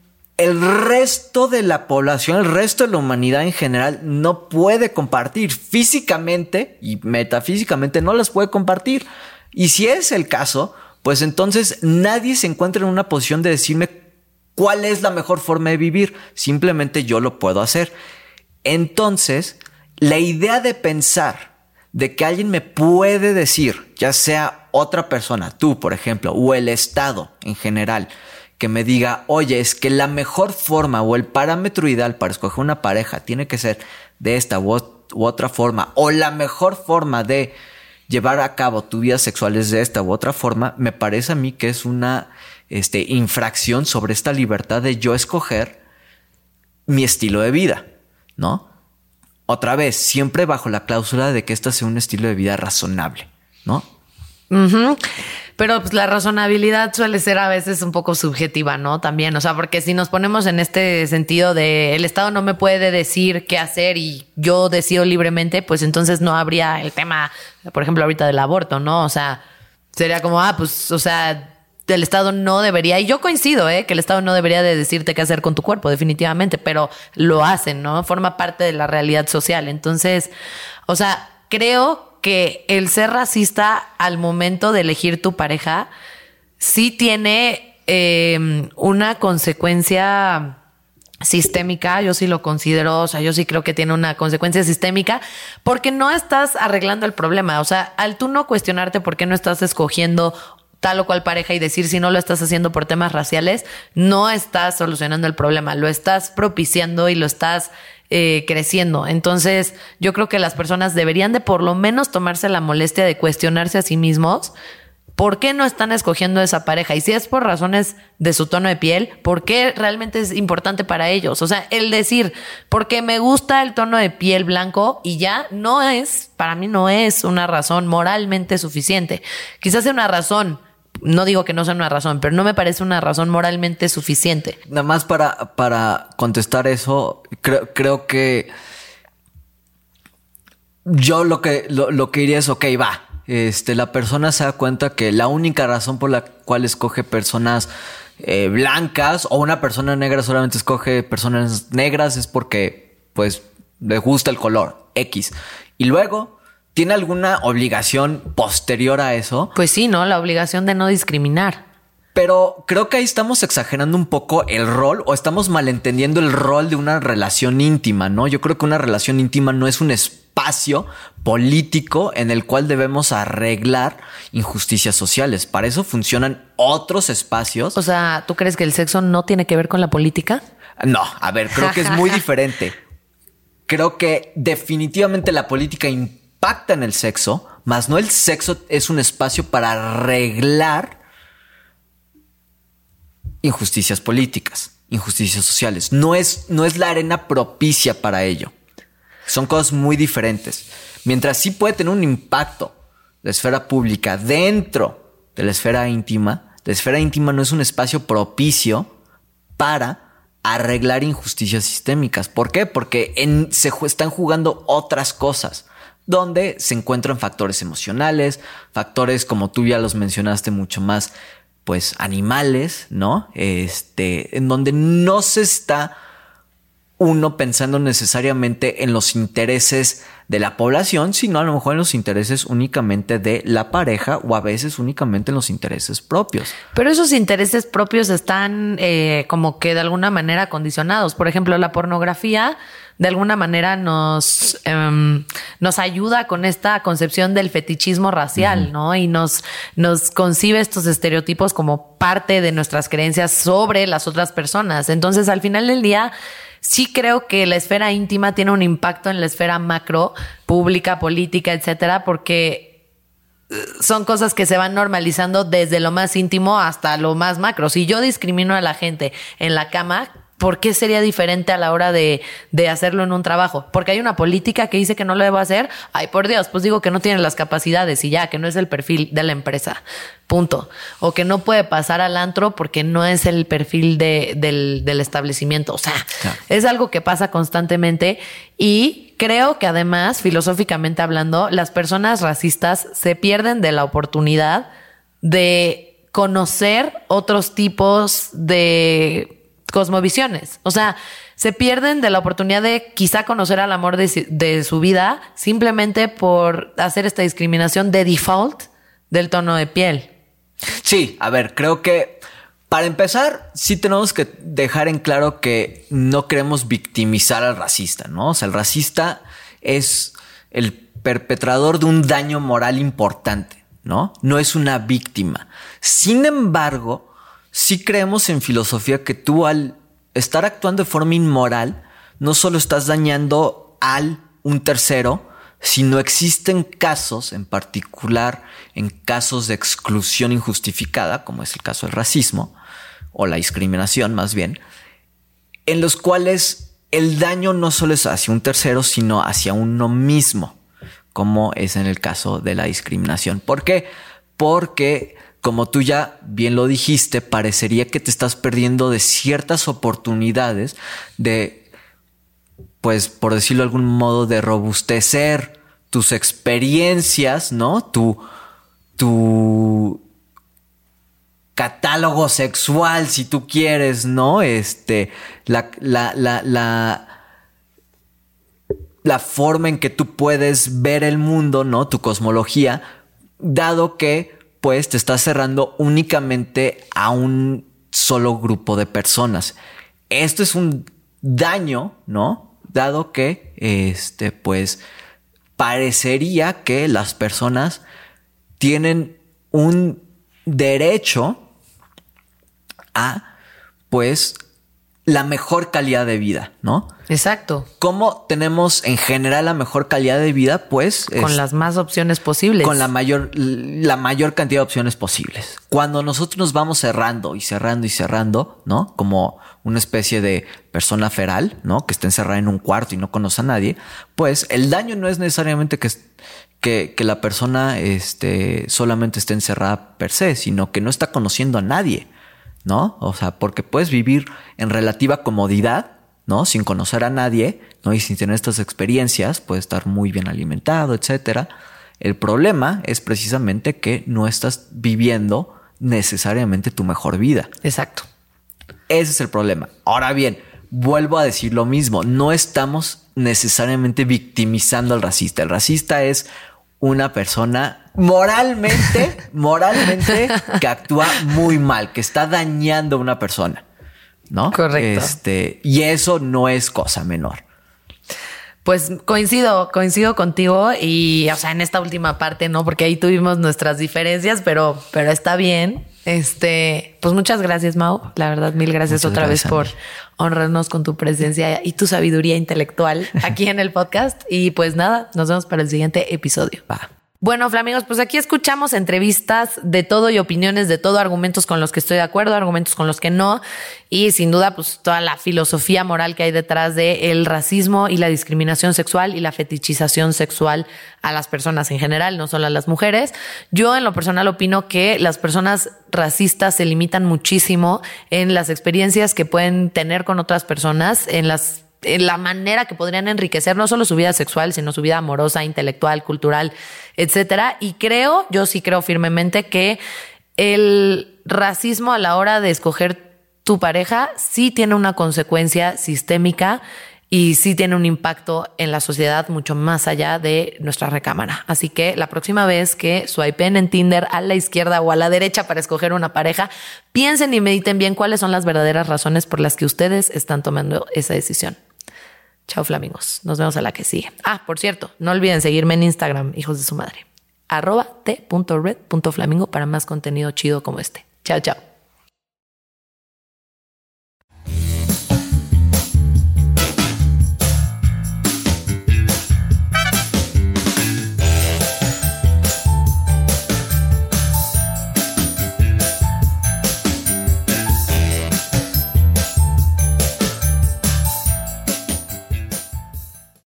el resto de la población, el resto de la humanidad en general no puede compartir físicamente y metafísicamente no las puede compartir. Y si es el caso, pues entonces nadie se encuentra en una posición de decirme cuál es la mejor forma de vivir. Simplemente yo lo puedo hacer. Entonces, la idea de pensar de que alguien me puede decir, ya sea otra persona, tú por ejemplo, o el Estado en general, que me diga, oye, es que la mejor forma o el parámetro ideal para escoger una pareja tiene que ser de esta u, otra forma, o la mejor forma de llevar a cabo tu vida sexual es de esta u otra forma, me parece a mí que es una este, infracción sobre esta libertad de yo escoger mi estilo de vida, ¿no? Otra vez, siempre bajo la cláusula de que este sea un estilo de vida razonable, ¿no?
Pero pues, la razonabilidad suele ser a veces un poco subjetiva, ¿no? También, o sea, porque si nos ponemos en este sentido de el Estado no me puede decir qué hacer y yo decido libremente, pues entonces no habría el tema, por ejemplo, ahorita del aborto, ¿no? O sea, sería como, ah, pues, o sea, el Estado no debería, y yo coincido, ¿eh? que el Estado no debería de decirte qué hacer con tu cuerpo, definitivamente, pero lo hacen, ¿no? Forma parte de la realidad social. Entonces, o sea, creo que el ser racista al momento de elegir tu pareja sí tiene em, una consecuencia sistémica, yo sí lo considero, o sea, yo sí creo que tiene una consecuencia sistémica, porque no estás arreglando el problema, o sea, al tú no cuestionarte por qué no estás escogiendo tal o cual pareja y decir si no lo estás haciendo por temas raciales, no estás solucionando el problema, lo estás propiciando y lo estás eh, creciendo. Entonces, yo creo que las personas deberían de por lo menos tomarse la molestia de cuestionarse a sí mismos. ¿Por qué no están escogiendo esa pareja? Y si es por razones de su tono de piel, ¿por qué realmente es importante para ellos? O sea, el decir, porque me gusta el tono de piel blanco y ya no es, para mí no es una razón moralmente suficiente. Quizás sea una razón no digo que no sea una razón, pero no me parece una razón moralmente suficiente.
Nada más para, para contestar eso, creo, creo que yo lo que, lo, que diría es, ok, va. Este, la persona se da cuenta que la única razón por la cual escoge personas eh, blancas o una persona negra solamente escoge personas negras es porque, pues, le gusta el color X. Y luego ¿Tiene alguna obligación posterior a eso?
Pues sí, ¿no? La obligación de no discriminar.
Pero creo que ahí estamos exagerando un poco el rol o estamos malentendiendo el rol de una relación íntima, ¿no? Yo creo que una relación íntima no es un espacio político en el cual debemos arreglar injusticias sociales. Para eso funcionan otros espacios.
O sea, ¿tú crees que el sexo no tiene que ver con la política?
No, a ver, creo que es muy diferente. Creo que definitivamente la política impacta en el sexo, más no el sexo es un espacio para arreglar injusticias políticas, injusticias sociales. No es, no es la arena propicia para ello. Son cosas muy diferentes. Mientras sí puede tener un impacto la esfera pública dentro de la esfera íntima, la esfera íntima no es un espacio propicio para arreglar injusticias sistémicas. ¿Por qué? Porque se están jugando otras cosas donde se encuentran factores emocionales, factores como tú ya los mencionaste mucho más, pues animales, ¿no? Este, en donde no se está uno pensando necesariamente en los intereses de la población, sino a lo mejor en los intereses únicamente de la pareja o a veces únicamente en los intereses propios.
Pero esos intereses propios están eh, como que de alguna manera condicionados. Por ejemplo, la pornografía de alguna manera nos, em, nos ayuda con esta concepción del fetichismo racial, ¿no? Y nos, nos concibe estos estereotipos como parte de nuestras creencias sobre las otras personas. Entonces, al final del día, sí creo que la esfera íntima tiene un impacto en la esfera macro, pública, política, etcétera, porque son cosas que se van normalizando desde lo más íntimo hasta lo más macro. Si yo discrimino a la gente en la cama, ¿por qué sería diferente a la hora de, de, hacerlo en un trabajo? Porque hay una política que dice que no lo debo hacer. Ay, por Dios, pues digo que no tiene las capacidades y ya, que no es el perfil de la empresa. Punto. O que no puede pasar al antro porque no es el perfil de, del, del, establecimiento. O sea, claro. es algo que pasa constantemente y creo que además, filosóficamente hablando, las personas racistas se pierden de la oportunidad de conocer otros tipos de cosmovisiones. O sea, se pierden de la oportunidad de quizá conocer al amor de, su vida simplemente por hacer esta discriminación de default del tono de piel.
Sí, a ver, creo que para empezar, sí tenemos que dejar en claro que no queremos victimizar al racista, ¿no? O sea, el racista es el perpetrador de un daño moral importante, ¿no? No es una víctima. Sin embargo, sí creemos en filosofía que tú al estar actuando de forma inmoral, no solo estás dañando al un tercero, sino existen casos, en particular en casos de exclusión injustificada, como es el caso del racismo, o la discriminación más bien, en los cuales el daño no solo es hacia un tercero, sino hacia uno mismo, como es en el caso de la discriminación. ¿Por qué? Porque como tú ya bien lo dijiste, parecería que te estás perdiendo de ciertas oportunidades de, pues, por decirlo de algún modo, de robustecer tus experiencias, ¿no? Tu, tu catálogo sexual, si tú quieres, ¿no? Este, la, la, la, la, la forma en que tú puedes ver el mundo, ¿no? Tu cosmología, dado que pues te estás cerrando únicamente a un solo grupo de personas. Esto es un daño, ¿no? Dado que, este, pues, parecería que las personas tienen un derecho a, pues, la mejor calidad de vida, ¿no?
Exacto.
¿Cómo tenemos en general la mejor calidad de vida? Pues
con las más opciones posibles.
Con la mayor, la mayor cantidad de opciones posibles. Cuando nosotros nos vamos cerrando y cerrando y cerrando, ¿no? Como una especie de persona feral, ¿no? Que está encerrada en un cuarto y no conoce a nadie, pues el daño no es necesariamente que, que, que la persona este, solamente esté encerrada per se, sino que no está conociendo a nadie. ¿No? O sea, porque puedes vivir en relativa comodidad, ¿no? Sin conocer a nadie, ¿no? Y sin tener estas experiencias, puedes estar muy bien alimentado, etcétera. El problema es precisamente que no estás viviendo necesariamente tu mejor vida.
Exacto.
Ese es el problema. Ahora bien, vuelvo a decir lo mismo, no estamos necesariamente victimizando al racista. El racista es una persona moralmente, moralmente que actúa muy mal, que está dañando a una persona. ¿No?
Correcto.
Este, y eso no es cosa menor.
Pues coincido, coincido contigo y, o sea, en esta última parte, ¿no? Porque ahí tuvimos nuestras diferencias, pero, pero está bien. Este, pues muchas gracias, Mau. La verdad, mil gracias
Muchas
otra
gracias,
vez por honrarnos con tu presencia y tu sabiduría intelectual aquí en el podcast. Y pues nada, nos vemos para el siguiente episodio.
Va.
Bueno, Flamingos, pues aquí escuchamos entrevistas de todo y opiniones de todo, argumentos con los que estoy de acuerdo, argumentos con los que no, y sin duda, pues toda la filosofía moral que hay detrás de el racismo y la discriminación sexual y la fetichización sexual a las personas en general, no solo a las mujeres. Yo en lo personal opino que las personas racistas se limitan muchísimo en las experiencias que pueden tener con otras personas, en las la manera que podrían enriquecer no solo su vida sexual, sino su vida amorosa, intelectual, cultural, etcétera. Y creo, yo sí creo firmemente que el racismo a la hora de escoger tu pareja sí tiene una consecuencia sistémica y sí tiene un impacto en la sociedad mucho más allá de nuestra recámara. Así que la próxima vez que swipen en Tinder a la izquierda o a la derecha para escoger una pareja, piensen y mediten bien cuáles son las verdaderas razones por las que ustedes están tomando esa decisión. Chao flamingos. Nos vemos a la que sigue. Ah, por cierto, no olviden seguirme en Instagram, hijos de su madre. arroba t.red.flamingo para más contenido chido como este. Chao, chao.